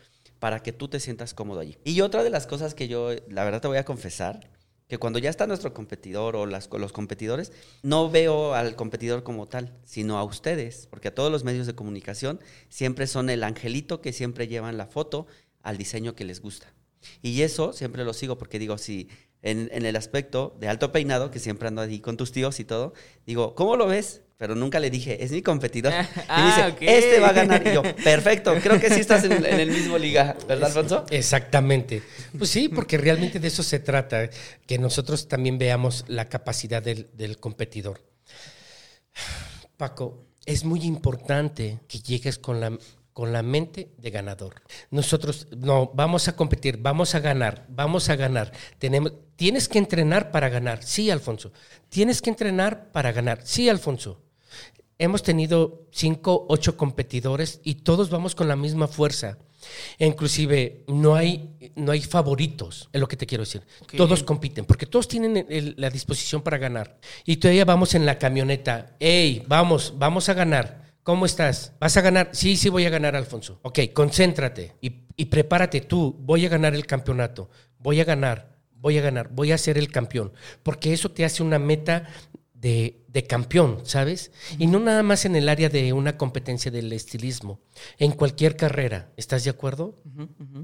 Speaker 4: para que tú te sientas cómodo allí. Y otra de las cosas que yo, la verdad te voy a confesar, que cuando ya está nuestro competidor o las, los competidores, no veo al competidor como tal, sino a ustedes, porque a todos los medios de comunicación siempre son el angelito que siempre llevan la foto al diseño que les gusta. Y eso siempre lo sigo porque digo, si en, en, el aspecto de alto peinado, que siempre ando ahí con tus tíos y todo, digo, ¿cómo lo ves? pero nunca le dije, es mi competidor. y dice, ah, este va a ganar. Y yo, perfecto, creo que sí estás en, el mismo liga, ¿verdad, Alfonso?
Speaker 3: Exactamente. Pues sí, porque realmente de eso se trata, que nosotros también veamos la capacidad del, del competidor. Paco, es muy importante que llegues con la, con la mente de ganador. Nosotros no vamos a competir, vamos a ganar, vamos a ganar. Tenemos, tienes que entrenar para ganar, sí, Alfonso. Tienes que entrenar para ganar, sí, Alfonso hemos tenido cinco, ocho competidores y todos vamos con la misma fuerza. Inclusive no hay, no hay favoritos, es lo que te quiero decir. Todos compiten, porque todos tienen la disposición para ganar. Y todavía vamos en la camioneta, hey, vamos, vamos a ganar. ¿Cómo estás? ¿Vas a ganar? Sí, sí voy a ganar, Alfonso. Ok, concéntrate y, y prepárate tú. Voy a ganar el campeonato. Voy a ganar, voy a ganar, voy a ser el campeón. Porque eso te hace una meta de, campeón, ¿sabes? Y no nada más en el área de una competencia del estilismo, en cualquier carrera, ¿estás de acuerdo?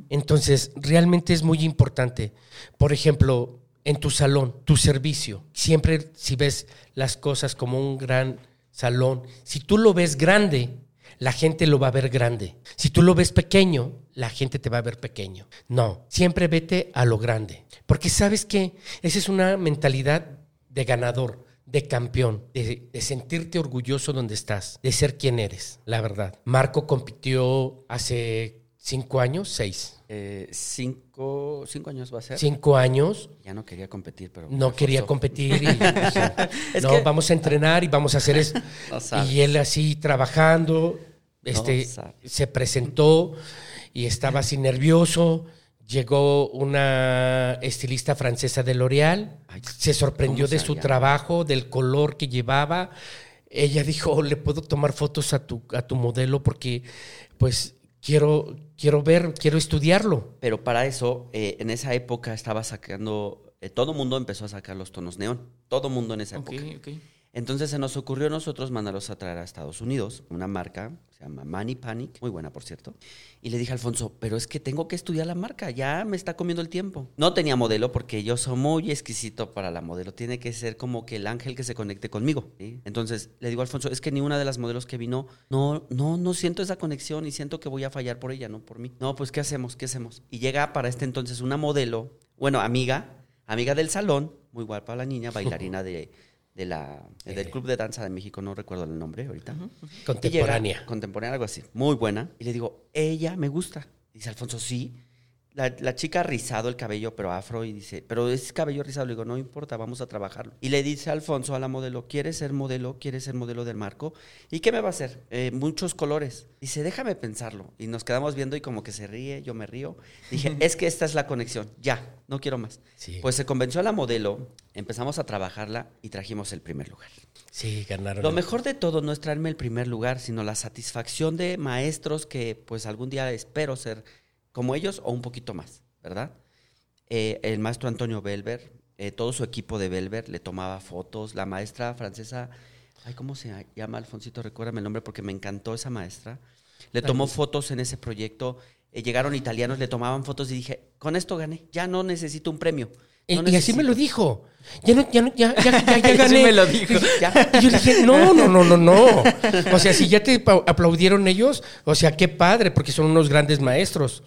Speaker 3: Entonces, realmente es muy importante. Por ejemplo, en tu salón, tu servicio, siempre si ves las cosas como un gran salón, si tú lo ves grande, la gente lo va a ver grande. Si tú lo ves pequeño, la gente te va a ver pequeño. No, siempre vete a lo grande. Porque sabes que esa es una mentalidad de ganador de campeón, de, sentirte orgulloso donde estás, de ser quien eres, la verdad. Marco compitió hace cinco años, seis.
Speaker 4: Eh, cinco, cinco años va a ser.
Speaker 3: Cinco años.
Speaker 4: Ya no quería competir, pero.
Speaker 3: No quería competir y no, vamos a entrenar y vamos a hacer eso. y él así trabajando, este, se presentó y estaba así nervioso Llegó una estilista francesa de L'Oréal, se sorprendió de su trabajo, del color que llevaba. Ella dijo, le puedo tomar fotos a tu, a tu modelo porque pues quiero, quiero ver, quiero estudiarlo.
Speaker 4: Pero para eso, eh, en esa época estaba sacando, eh, todo mundo empezó a sacar los tonos neón, todo mundo en esa época. Entonces se nos ocurrió a nosotros mandarlos a traer a Estados Unidos, una marca, se llama Money Panic, muy buena por cierto. Y le dije a Alfonso, pero es que tengo que estudiar la marca, ya me está comiendo el tiempo. No tenía modelo porque yo soy muy exquisito para la modelo, tiene que ser como que el ángel que se conecte conmigo. ¿sí? Entonces le digo a Alfonso, es que ni una de las modelos que vino, no, no, no siento esa conexión y siento que voy a fallar por ella, no por mí. No, pues ¿qué hacemos? ¿Qué hacemos? Y llega para este entonces una modelo, bueno, amiga, amiga del salón, muy guapa la niña, bailarina de de la, del Club de Danza de México, no recuerdo el nombre ahorita.
Speaker 3: Contemporánea.
Speaker 4: Llega, contemporánea, algo así. Muy buena. Y le digo, ella me gusta. Dice Alfonso, sí. La, la, chica rizado el cabello, pero afro, y dice, pero es cabello rizado. Le digo, no importa, vamos a trabajarlo. Y le dice a Alfonso, a la modelo, ¿quieres ser modelo? ¿Quieres ser modelo del marco? ¿Y qué me va a hacer? Eh, muchos colores. Dice, déjame pensarlo. Y nos quedamos viendo y como que se ríe, yo me río. Dije, es que esta es la conexión, ya, no quiero más.
Speaker 3: Sí.
Speaker 4: Pues se convenció a la modelo, empezamos a trabajarla y trajimos el primer lugar.
Speaker 3: Sí, ganaron.
Speaker 4: Lo mejor de todo no es traerme el primer lugar, sino la satisfacción de maestros que pues algún día espero ser como ellos o un poquito más, ¿verdad? Eh, el maestro Antonio Belver, eh, todo su equipo de Belver le tomaba fotos, la maestra francesa, ay, ¿cómo se llama, Alfonsito? Recuérdame el nombre porque me encantó esa maestra. Le tomó ay, fotos en ese proyecto, eh, llegaron italianos, le tomaban fotos y dije, con esto gané, ya no necesito un premio. No
Speaker 3: y, y así me lo dijo. Ya no, ya no, ya, ya, ya, ya gané.
Speaker 2: Así me lo dijo.
Speaker 3: Y yo le dije, no, no, no, no, no. O sea, si ya te aplaudieron ellos, o sea, qué padre, porque son unos grandes maestros.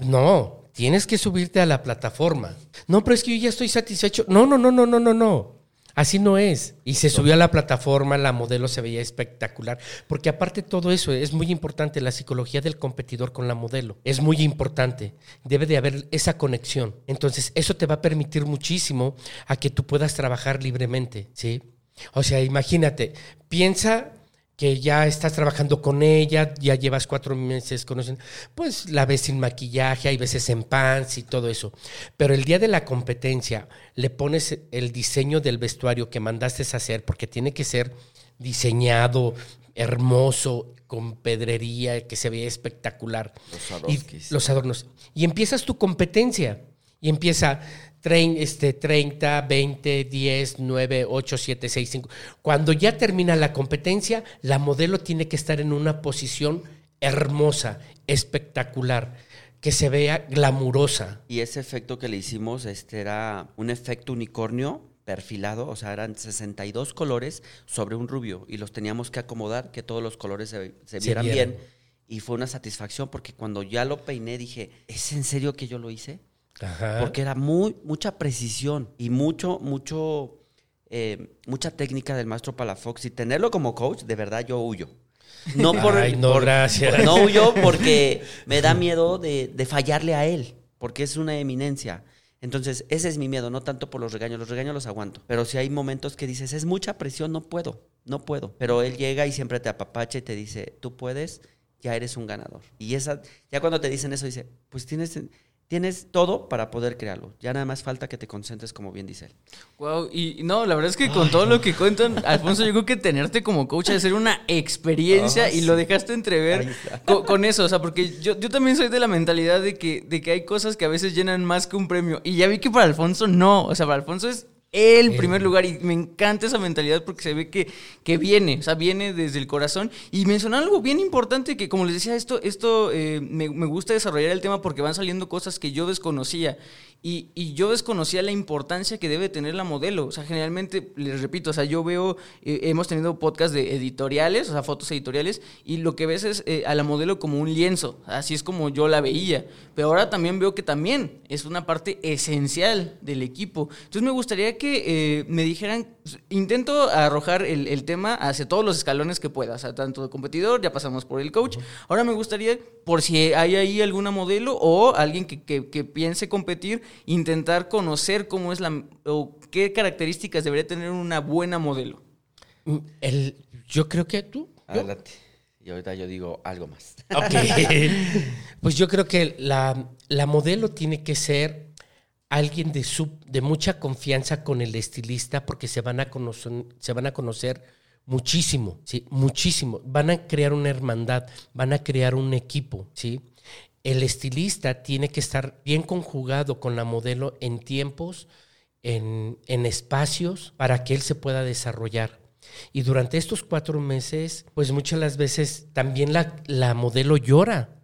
Speaker 3: No, tienes que subirte a la plataforma. No, pero es que yo ya estoy satisfecho. No, no, no, no, no, no, no. Así no es. Y se subió a la plataforma, la modelo se veía espectacular. Porque aparte todo eso, es muy importante la psicología del competidor con la modelo. Es muy importante. Debe de haber esa conexión. Entonces, eso te va a permitir muchísimo a que tú puedas trabajar libremente, ¿sí? O sea, imagínate, piensa que ya estás trabajando con ella, ya llevas cuatro meses conociendo, pues la ves sin maquillaje, hay veces en pants y todo eso. Pero el día de la competencia le pones el diseño del vestuario que mandaste a hacer, porque tiene que ser diseñado, hermoso, con pedrería, que se vea espectacular.
Speaker 4: Los,
Speaker 3: y, los adornos. Y empiezas tu competencia. Y empieza este, 30, 20, 10, 9, 8, 7, 6, 5. Cuando ya termina la competencia, la modelo tiene que estar en una posición hermosa, espectacular, que se vea glamurosa.
Speaker 4: Y ese efecto que le hicimos este era un efecto unicornio perfilado, o sea, eran 62 colores sobre un rubio y los teníamos que acomodar, que todos los colores se, se vieran
Speaker 3: Se vieran.
Speaker 4: bien. Y fue una satisfacción porque cuando ya lo peiné dije, ¿es en serio que yo lo hice?
Speaker 3: Ajá.
Speaker 4: Porque era muy, mucha precisión y mucho, mucho, eh, mucha técnica del maestro Palafox. Y tenerlo como coach, de verdad yo huyo. No por.
Speaker 3: Ay, no,
Speaker 4: por-
Speaker 3: gracias.
Speaker 4: No huyo porque me da miedo de, de fallarle a él, porque es una eminencia. Entonces, ese es mi miedo, no tanto por los regaños, los regaños los aguanto. Pero si hay momentos que dices, es mucha presión, no puedo, no puedo. Pero él llega y siempre te apapacha y te dice, tú puedes, ya eres un ganador. Y esa, ya cuando te dicen eso, dice, pues tienes, tienes todo para poder crearlo. Ya nada más falta que te concentres, como bien dice él.
Speaker 2: Wow, y no, la verdad es que con todo lo que cuentan, Alfonso, yo creo que tenerte como coach ha ser una experiencia y
Speaker 4: sí.
Speaker 2: lo dejaste entrever
Speaker 4: Ahí está.
Speaker 2: co- con, eso, o sea, porque yo, yo también soy de la mentalidad de que, de que hay cosas que a veces llenan más que un premio. Y ya vi que para Alfonso no, o sea, para Alfonso es el
Speaker 3: El-
Speaker 2: primer lugar y me encanta esa mentalidad porque se ve que, que viene, o sea, viene desde el corazón. Y mencionar algo bien importante que, como les decía, esto, esto eh, me, me gusta desarrollar el tema porque van saliendo cosas que yo desconocía. Y, y yo desconocía la importancia que debe tener la modelo. O sea, generalmente, les repito, o sea, yo veo, eh, hemos tenido podcast de editoriales, o sea, fotos editoriales, y lo que ves es eh, a la modelo como un lienzo. Así es como yo la veía. Pero ahora también veo que también es una parte esencial del equipo. Entonces me gustaría que eh, me dijeran, intento arrojar el, el tema hacia todos los escalones que pueda, o sea, tanto de competidor, ya pasamos por el coach. Ahora me gustaría, por si hay ahí alguna modelo o alguien que, que- que piense competir, intentar conocer cómo es la, o qué características debería tener una buena modelo.
Speaker 3: Mm, El, yo creo que tú. yo-
Speaker 4: Adelante. Y ahorita yo digo algo más.
Speaker 3: Ok. pues yo creo que la, la modelo tiene que ser alguien de, su, de mucha confianza con el estilista porque se van a conocer, se van a conocer muchísimo, ¿sí? Muchísimo. Van a crear una hermandad, van a crear un equipo, ¿sí? El estilista tiene que estar bien conjugado con la modelo en tiempos, en, en espacios, para que él se pueda desarrollar. Y durante estos cuatro meses, pues muchas las veces también la, la modelo llora.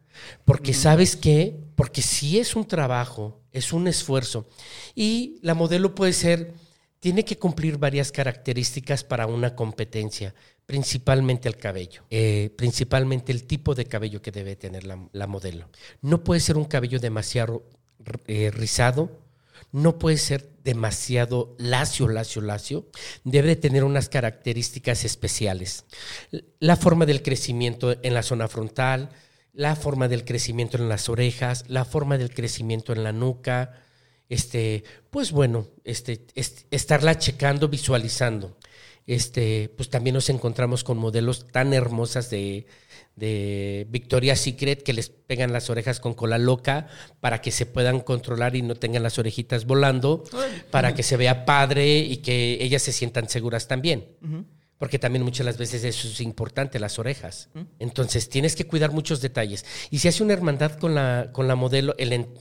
Speaker 3: Porque sabes qué? Porque sí es un trabajo, es un esfuerzo. Y la modelo puede ser, tiene que cumplir varias características para una competencia, principalmente el cabello, eh, principalmente el tipo de cabello que debe tener la, modelo. No puede ser un cabello demasiado eh, rizado, no puede ser demasiado lacio, lacio, lacio. Debe tener unas características especiales. La forma del crecimiento en la zona frontal, la forma del crecimiento en las orejas, la forma del crecimiento en la nuca. Este, pues bueno, este, est- estarla checando, visualizando. Este, pues también nos encontramos con modelos tan hermosas de, de Victoria's Secret que les pegan las orejas con cola loca para que se puedan controlar y no tengan las orejitas volando, para que se vea padre y que ellas se sientan seguras también. Porque también muchas las veces eso es importante, las orejas. Entonces tienes que cuidar muchos detalles. Y si hace una hermandad con la, con la modelo, el, en-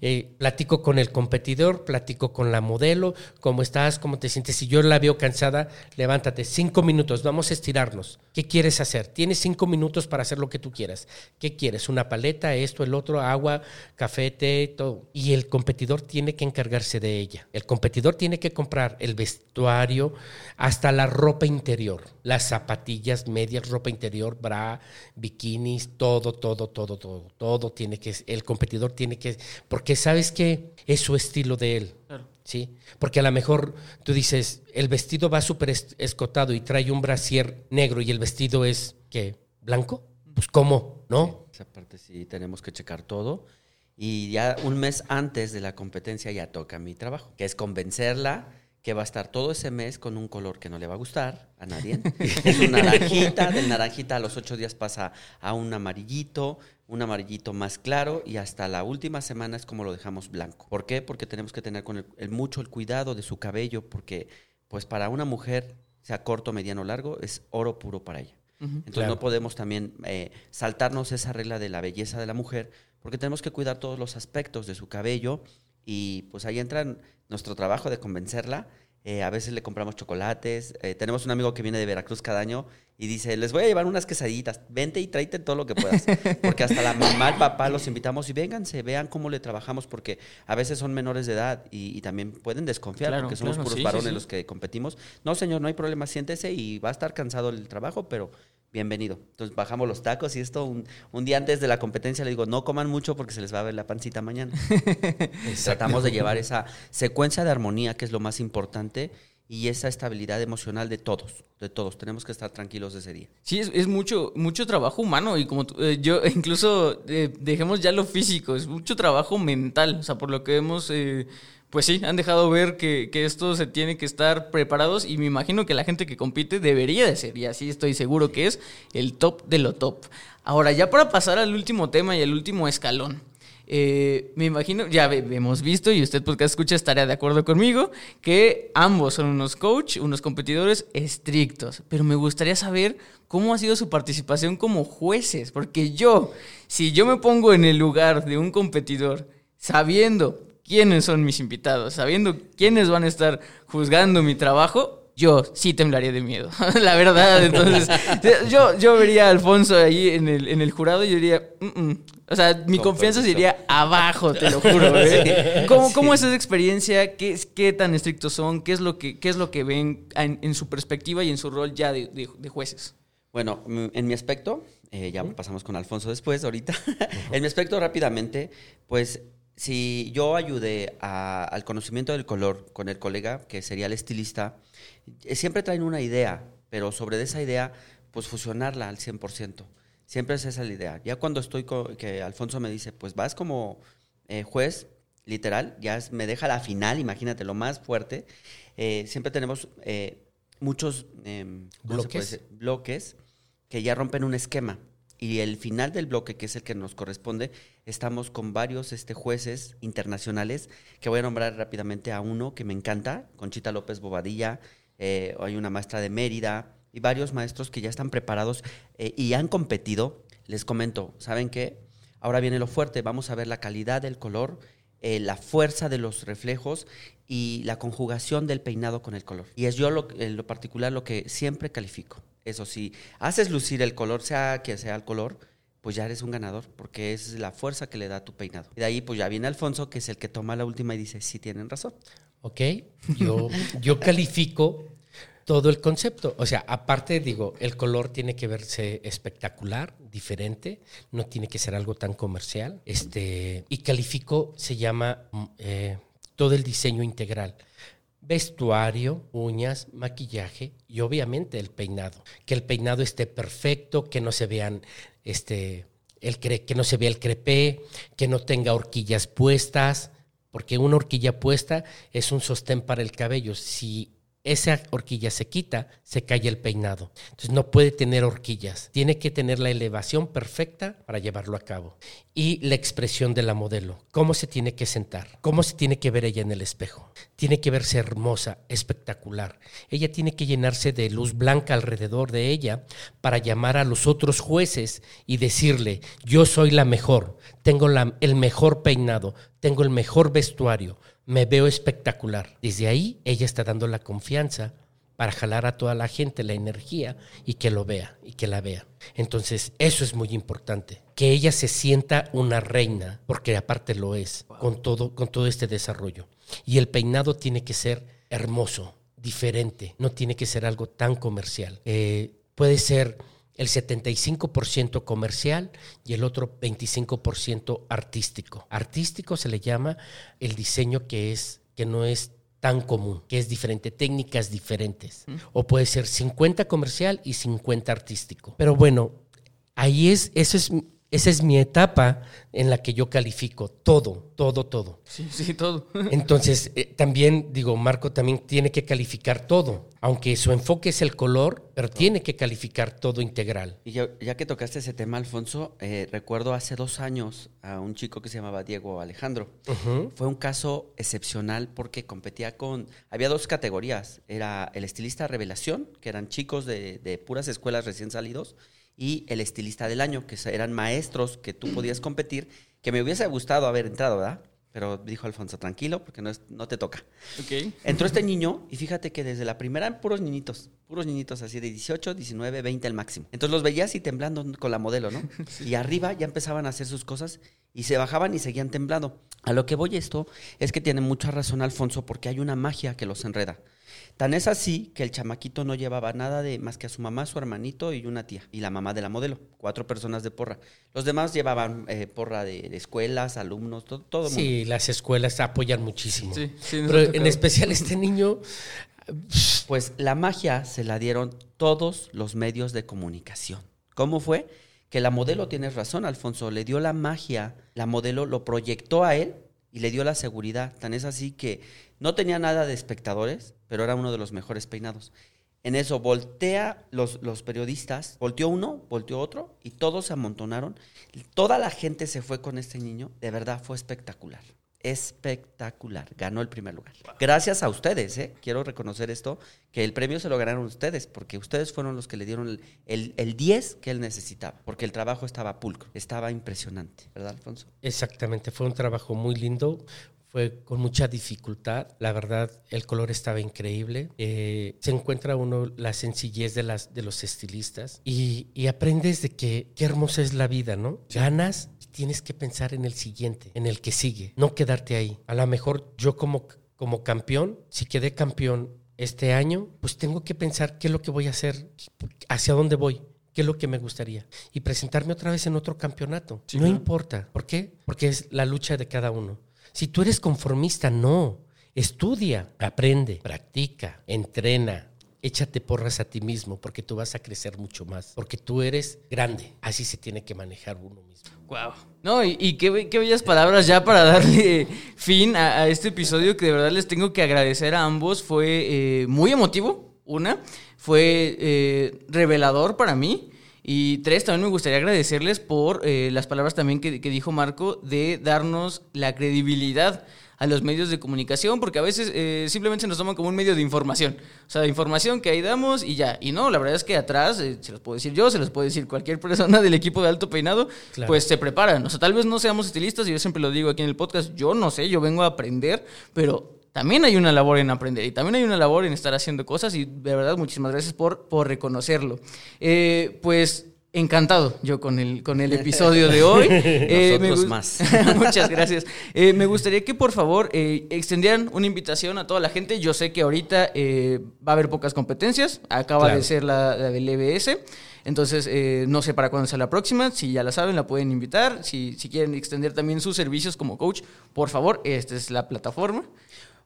Speaker 3: eh, platico con el competidor, platico con la modelo, cómo estás, cómo te sientes. Si yo la veo cansada, levántate, cinco minutos, vamos a estirarnos. ¿Qué quieres hacer? Tienes cinco minutos para hacer lo que tú quieras. ¿Qué quieres? ¿Una paleta, esto, el otro, agua, café, té, todo? Y el competidor tiene que encargarse de ella. El competidor tiene que comprar el vestuario, hasta la ropa interior, las zapatillas, medias, ropa interior, bra, bikinis, todo, todo, todo, todo, todo tiene que, el competidor tiene que, porque sabes que es su estilo de él.
Speaker 2: Claro.
Speaker 3: ¿Sí? Porque a lo mejor tú dices, el vestido va súper es- escotado y trae un brasier negro y el vestido es, ¿qué? ¿Blanco? Pues ¿cómo? ¿No?
Speaker 4: Esa parte sí tenemos que checar todo. Y ya un mes antes de la competencia ya toca mi trabajo, que es convencerla que va a estar todo ese mes con un color que no le va a gustar a nadie. es un naranjita, del naranjita a los ocho días pasa a un amarillito, un amarillito más claro y hasta la última semana es como lo dejamos blanco. ¿Por qué? Porque tenemos que tener con el, el mucho el cuidado de su cabello, porque pues para una mujer, sea corto, mediano o largo, es oro puro para ella. Entonces
Speaker 3: Claro.
Speaker 4: no podemos también eh, saltarnos esa regla de la belleza de la mujer, porque tenemos que cuidar todos los aspectos de su cabello y pues ahí entra nuestro trabajo de convencerla. Eh, a veces le compramos chocolates. Eh, tenemos un amigo que viene de Veracruz cada año y dice, les voy a llevar unas quesaditas, vente y tráete todo lo que puedas. Porque hasta la mamá, el papá los invitamos y vénganse, vean cómo le trabajamos, porque a veces son menores de edad y, y también pueden desconfiar,
Speaker 2: Claro,
Speaker 4: porque somos
Speaker 2: claro,
Speaker 4: puros
Speaker 2: sí, sí,
Speaker 4: varones
Speaker 2: sí.
Speaker 4: los que competimos. No, señor, no hay problema, siéntese y va a estar cansado el trabajo, pero bienvenido. Entonces bajamos los tacos y esto un, un día antes de la competencia le digo, no coman mucho porque se les va a ver la pancita mañana. Tratamos de llevar esa secuencia de armonía, que es lo más importante, y esa estabilidad emocional de todos, de todos. Tenemos que estar tranquilos ese día.
Speaker 2: Sí, es, es mucho, mucho trabajo humano y como eh, yo, incluso eh, dejemos ya lo físico, es mucho trabajo mental, o sea, por lo que hemos, eh, pues sí, han dejado ver que, que esto se tiene que estar preparados y me imagino que la gente que compite debería de ser, y así estoy seguro que es el top de lo top. Ahora, ya para pasar al último tema y al último escalón. Eh, me imagino, ya hemos visto y usted podcast escucha estaría de acuerdo conmigo que ambos son unos coach, unos competidores estrictos, pero me gustaría saber cómo ha sido su participación como jueces, porque yo, si yo me pongo en el lugar de un competidor sabiendo quiénes son mis invitados, sabiendo quiénes van a estar juzgando mi trabajo, yo sí temblaría de miedo, la verdad. Entonces, yo, yo vería a Alfonso ahí en el, en el jurado y yo diría, "Mm, mm". o sea, mi
Speaker 4: Con
Speaker 2: confianza
Speaker 4: permiso.
Speaker 2: sería abajo, te lo juro. ¿eh? ¿Cómo, cómo es esa experiencia? ¿Qué, ¿Qué tan estrictos son? ¿Qué es lo que, qué es lo que ven en, en su perspectiva y en su rol ya de, de- de jueces?
Speaker 4: Bueno, mm, en mi aspecto, eh, ya pasamos con Alfonso después, ahorita. en mi aspecto, rápidamente, pues si yo ayudé a- al conocimiento del color con el colega, que sería el estilista, eh, siempre traen una idea, pero sobre esa idea, pues fusionarla al 100%. Siempre es esa la idea. Ya cuando estoy, que Alfonso me dice, pues vas como eh, juez, literal, ya es- me deja la final, imagínate, lo más fuerte. Eh, siempre tenemos eh, muchos em, ¿cómo se puede
Speaker 3: ¿Bloques?
Speaker 4: bloques que ya rompen un esquema. Y el final del bloque, que es el que nos corresponde, estamos con varios este, jueces internacionales, que voy a nombrar rápidamente a uno que me encanta, Conchita López Bobadilla, eh, hay una maestra de Mérida y varios maestros que ya están preparados eh, y han competido. Les comento, ¿saben qué? Ahora viene lo fuerte, vamos a ver la calidad del color eh, la fuerza de los reflejos y la conjugación del peinado con el color. Y es yo lo, en lo particular lo que siempre califico. Eso sí, haces lucir el color, sea que sea el color, pues ya eres un ganador, porque es la fuerza que le da tu peinado. Y de ahí pues ya viene Alfonso, que es el que toma la última y dice, sí tienen razón.
Speaker 3: Ok, yo, yo califico todo el concepto. O sea, aparte digo, el color tiene que verse espectacular, diferente, no tiene que ser algo tan comercial. Este, y califico se llama mm, eh, todo el diseño integral. Vestuario, uñas, maquillaje y obviamente el peinado. Que el peinado esté perfecto, que no se vean este, el que no se vea el crepé, que no tenga horquillas puestas, porque una horquilla puesta es un sostén para el cabello. Si esa horquilla se quita, se cae el peinado. Entonces no puede tener horquillas. Tiene que tener la elevación perfecta para llevarlo a cabo. Y la expresión de la modelo. Cómo se tiene que sentar. Cómo se tiene que ver ella en el espejo. Tiene que verse hermosa, espectacular. Ella tiene que llenarse de luz blanca alrededor de ella para llamar a los otros jueces y decirle, yo soy la mejor. Tengo el mejor peinado. Tengo el mejor vestuario me veo espectacular. Desde ahí ella está dando la confianza para jalar a toda la gente la energía y que lo vea y que la vea. Entonces, eso es muy importante, que ella se sienta una reina, porque aparte lo es, con todo, con todo este desarrollo. Y el peinado tiene que ser hermoso, diferente, no tiene que ser algo tan comercial. Eh, puede ser el 75% comercial y el otro 25% artístico. Artístico se le llama el diseño que es que no es tan común, que es diferente, técnicas diferentes. O puede ser 50 comercial y 50 artístico. Pero bueno, ahí es, eso es esa es mi etapa en la que yo califico todo, todo, todo.
Speaker 2: Sí, sí, todo.
Speaker 3: Entonces, eh, también digo, Marco también tiene que calificar todo, aunque su enfoque es el color, pero tiene que calificar todo integral.
Speaker 4: Y ya, que tocaste ese tema, Alfonso, eh, recuerdo hace dos años a un chico que se llamaba Diego Alejandro. Fue un caso excepcional porque competía con, había dos categorías, era el estilista revelación, que eran chicos de, de puras escuelas recién salidos, y el estilista del año, que eran maestros que tú podías competir, que me hubiese gustado haber entrado, ¿verdad? Pero dijo Alfonso, tranquilo, porque no, no te toca.
Speaker 2: Okay.
Speaker 4: Entró este niño y fíjate que desde la primera, puros niñitos, puros niñitos así de 18, 19, 20 el máximo. Entonces los veías y temblando con la modelo, ¿no? Y arriba ya empezaban a hacer sus cosas y se bajaban y seguían temblando. A lo que voy esto es que tiene mucha razón Alfonso porque hay una magia que los enreda. Tan es así que el chamaquito no llevaba nada de más que a su mamá, su hermanito y una tía, y la mamá de la modelo, cuatro personas de porra. Los demás llevaban eh, porra de, escuelas, alumnos, todo, todo
Speaker 3: Sí, las escuelas apoyan muchísimo. Sí, sí, Pero en especial este niño.
Speaker 4: Pues la magia se la dieron todos los medios de comunicación. ¿Cómo fue? Que la modelo, tienes razón, Alfonso, le dio la magia, la modelo lo proyectó a él y le dio la seguridad. Tan es así que no tenía nada de espectadores, pero era uno de los mejores peinados. En eso voltea los, los periodistas, volteó uno, volteó otro, y todos se amontonaron. Toda la gente se fue con este niño. De verdad fue espectacular. Espectacular. Ganó el primer lugar. Gracias a ustedes, ¿eh? quiero reconocer esto, que el premio se lo ganaron ustedes, porque ustedes fueron los que le dieron el, el, el 10 que él necesitaba, porque el trabajo estaba pulcro, estaba impresionante, ¿verdad, Alfonso?
Speaker 3: Exactamente, fue un trabajo muy lindo, fue con mucha dificultad. La verdad, el color estaba increíble. Eh, se encuentra uno la sencillez de, las, de los estilistas y, aprendes de que qué hermosa es la vida, ¿no? Ganas y tienes que pensar en el siguiente, en el que sigue, no quedarte ahí. A lo mejor yo como, como campeón, si quedé campeón este año, pues tengo que pensar qué es lo que voy a hacer, hacia dónde voy qué es lo que me gustaría. Y presentarme otra vez en otro campeonato. no importa. ¿Por qué? Porque es la lucha de cada uno. Si tú eres conformista, no. Estudia, aprende, practica, entrena, échate porras a ti mismo porque tú vas a crecer mucho más, porque tú eres grande. Así se tiene que manejar uno mismo.
Speaker 2: Wow. No, y, qué, bellas palabras ya para darle fin a, este episodio que de verdad les tengo que agradecer a ambos. Fue eh, muy emotivo, una, fue eh, revelador para mí Y tres, también me gustaría agradecerles por eh, las palabras también que, que dijo Marco de darnos la credibilidad a los medios de comunicación, porque a veces eh, simplemente se nos toman como un medio de información. O sea, información que ahí damos y ya. Y no, la verdad es que atrás, eh, se los puedo decir yo, se los puede decir cualquier persona del equipo de alto peinado, pues se preparan. O sea, tal vez no seamos estilistas, y yo siempre lo digo aquí en el podcast, yo no sé, yo vengo a aprender, pero también hay una labor en aprender y también hay una labor en estar haciendo cosas y de verdad muchísimas gracias por, por reconocerlo. Eh, pues Encantado yo con el, con el episodio de hoy.
Speaker 4: Eh, Nosotros más.
Speaker 2: Muchas gracias. Eh, me gustaría que por favor eh, extendieran una invitación a toda la gente. Yo sé que ahorita va a haber pocas competencias. Acaba de ser la, del EBS. Entonces, no sé para cuándo sea la próxima. Si ya la saben, la pueden invitar. Si, si quieren extender también sus servicios como coach, por favor, esta es la plataforma.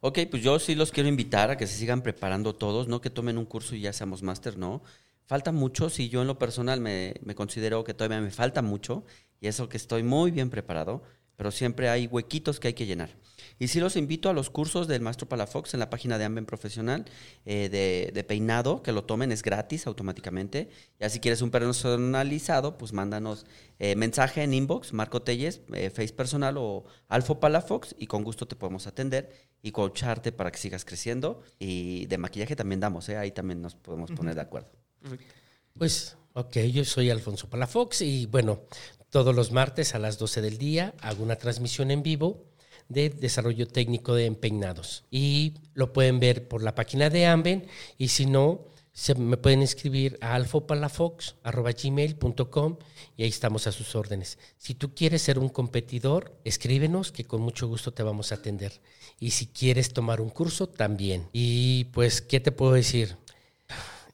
Speaker 4: Ok, pues yo sí los quiero invitar a que se sigan preparando todos, no que tomen un curso y ya seamos máster, no falta mucho, si yo en lo personal me, considero que todavía me falta mucho, y eso que estoy muy bien preparado, pero siempre hay huequitos que hay que llenar. Y sí los invito a los cursos del Maestro Palafox en la página de Amben Profesional eh, de, peinado, que lo tomen, es gratis automáticamente. Y si quieres un personalizado, pues mándanos eh, mensaje en inbox, Marco Telles, eh, Face Personal o Alfo Palafox, y con gusto te podemos atender y coacharte para que sigas creciendo. Y de maquillaje también damos, ahí también nos podemos poner de acuerdo.
Speaker 3: Pues, ok, yo soy Alfonso Palafox y bueno, todos los martes a las 12 del día hago una transmisión en vivo de desarrollo técnico de empeinados. Y lo pueden ver por la página de Amben y si no, se me pueden escribir a alfopalafox.gmail.com y ahí estamos a sus órdenes. Si tú quieres ser un competidor, escríbenos que con mucho gusto te vamos a atender. Y si quieres tomar un curso, también. Y pues, ¿qué te puedo decir?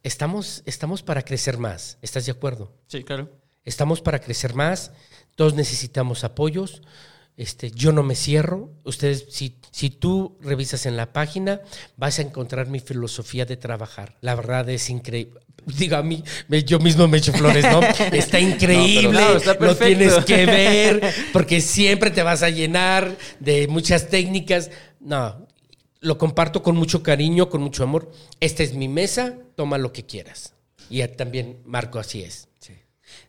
Speaker 3: estamos, estamos para crecer más. ¿Estás de acuerdo?
Speaker 2: Sí, claro.
Speaker 3: Estamos para crecer más. Todos necesitamos apoyos. Este, yo no me cierro. Ustedes, si, si tú revisas en la página, vas a encontrar mi filosofía de trabajar. La verdad es increíble. Digo, a mí, yo mismo me echo flores, ¿no? Está increíble, lo tienes que ver, porque siempre te vas a llenar de muchas técnicas. No, lo comparto con mucho cariño, con mucho amor. Esta es mi mesa, toma lo que quieras. Y también Marco así es.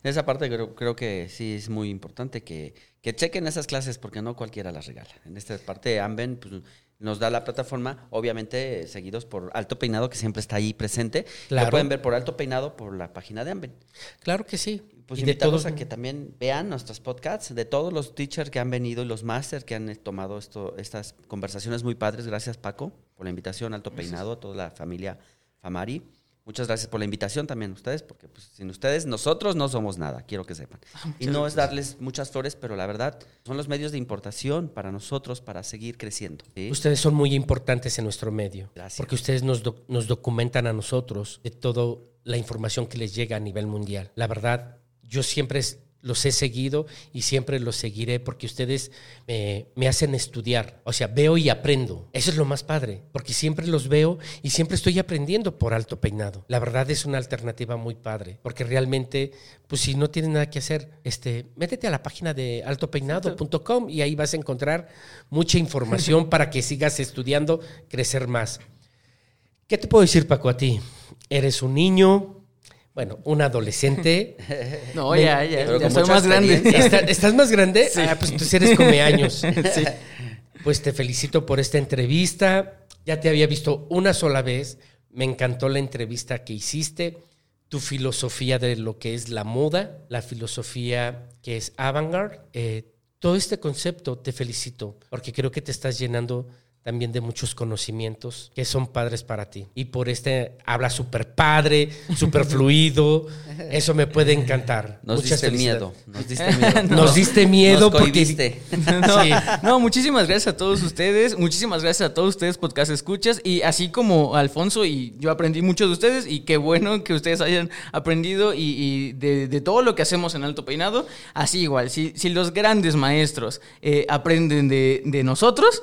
Speaker 4: En esa parte creo, creo que sí es muy importante que, que, chequen esas clases porque no cualquiera las regala. En esta parte Amben pues, nos da la plataforma, obviamente seguidos por Alto Peinado, que siempre está ahí presente. Lo pueden ver por Alto Peinado por la página de Amben.
Speaker 3: Claro que sí.
Speaker 4: Pues y de todos a que también vean nuestros podcasts, de todos los teachers que han venido y los masters que han tomado esto, estas conversaciones muy padres. Gracias, Paco, por la invitación, Alto Peinado, a toda la familia Famari. Muchas gracias por la invitación también a ustedes, porque pues, sin ustedes nosotros no somos nada, quiero que sepan. Y no es darles muchas flores, pero la verdad son los medios de importación para nosotros para seguir creciendo.
Speaker 3: Ustedes son muy importantes en nuestro medio, gracias. porque ustedes nos, nos documentan a nosotros de toda la información que les llega a nivel mundial. La verdad, yo siempre los he seguido y siempre los seguiré porque ustedes me, hacen estudiar. O sea, veo y aprendo. Eso es lo más padre, porque siempre los veo y siempre estoy aprendiendo por alto peinado. La verdad es una alternativa muy padre, porque realmente, pues si no tienes nada que hacer, este, métete a la página de altopeinado.com y ahí vas a encontrar mucha información para que sigas estudiando, crecer más. ¿Qué te puedo decir, Paco, a ti? Eres un niño, bueno, un adolescente.
Speaker 2: No, ya, ya, ya soy más grande.
Speaker 3: ¿Estás más grande? Ah, pues tú eres come años. Sí. Pues te felicito por esta entrevista. Ya te había visto una sola vez. Me encantó la entrevista que hiciste. Tu filosofía de lo que es la moda, la filosofía que es avant-garde. Eh, todo este concepto te felicito porque creo que te estás llenando también de muchos conocimientos que son padres para ti. Y por este habla súper padre, súper fluido. Eso me puede encantar.
Speaker 4: Nos diste miedo.
Speaker 3: Nos diste miedo. Nos diste miedo
Speaker 2: porque... no, no, muchísimas gracias a todos ustedes. Muchísimas gracias a todos ustedes, podcast escuchas. Y así como Alfonso y yo aprendí mucho de ustedes. Y qué bueno que ustedes hayan aprendido y, de, todo lo que hacemos en Alto Peinado. Así igual, si, si los grandes maestros eh, aprenden de, de nosotros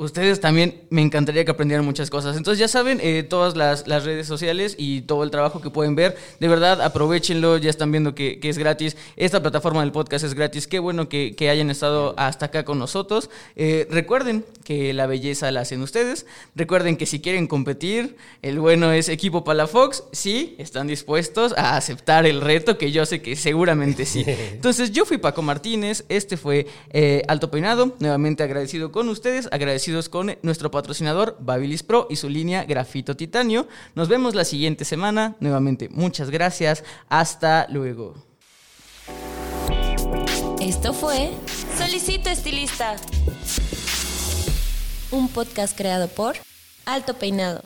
Speaker 2: ustedes también me encantaría que aprendieran muchas cosas. Entonces ya saben, eh, todas las, las, redes sociales y todo el trabajo que pueden ver, de verdad aprovechenlo, ya están viendo que, que es gratis. Esta plataforma del podcast es gratis, qué bueno que, que hayan estado hasta acá con nosotros. Eh, recuerden que la belleza la hacen ustedes, recuerden que si quieren competir, el bueno es equipo Palafox, sí, están dispuestos a aceptar el reto, que yo sé que seguramente sí. Entonces yo fui Paco Martínez, este fue eh, Alto Peinado, nuevamente agradecido con ustedes, agradecido con nuestro patrocinador Babilis Pro y su línea Grafito Titanio. Nos vemos la siguiente semana. Nuevamente, muchas gracias. Hasta luego.
Speaker 1: Esto fue Solicito Estilista, un podcast creado por Alto Peinado.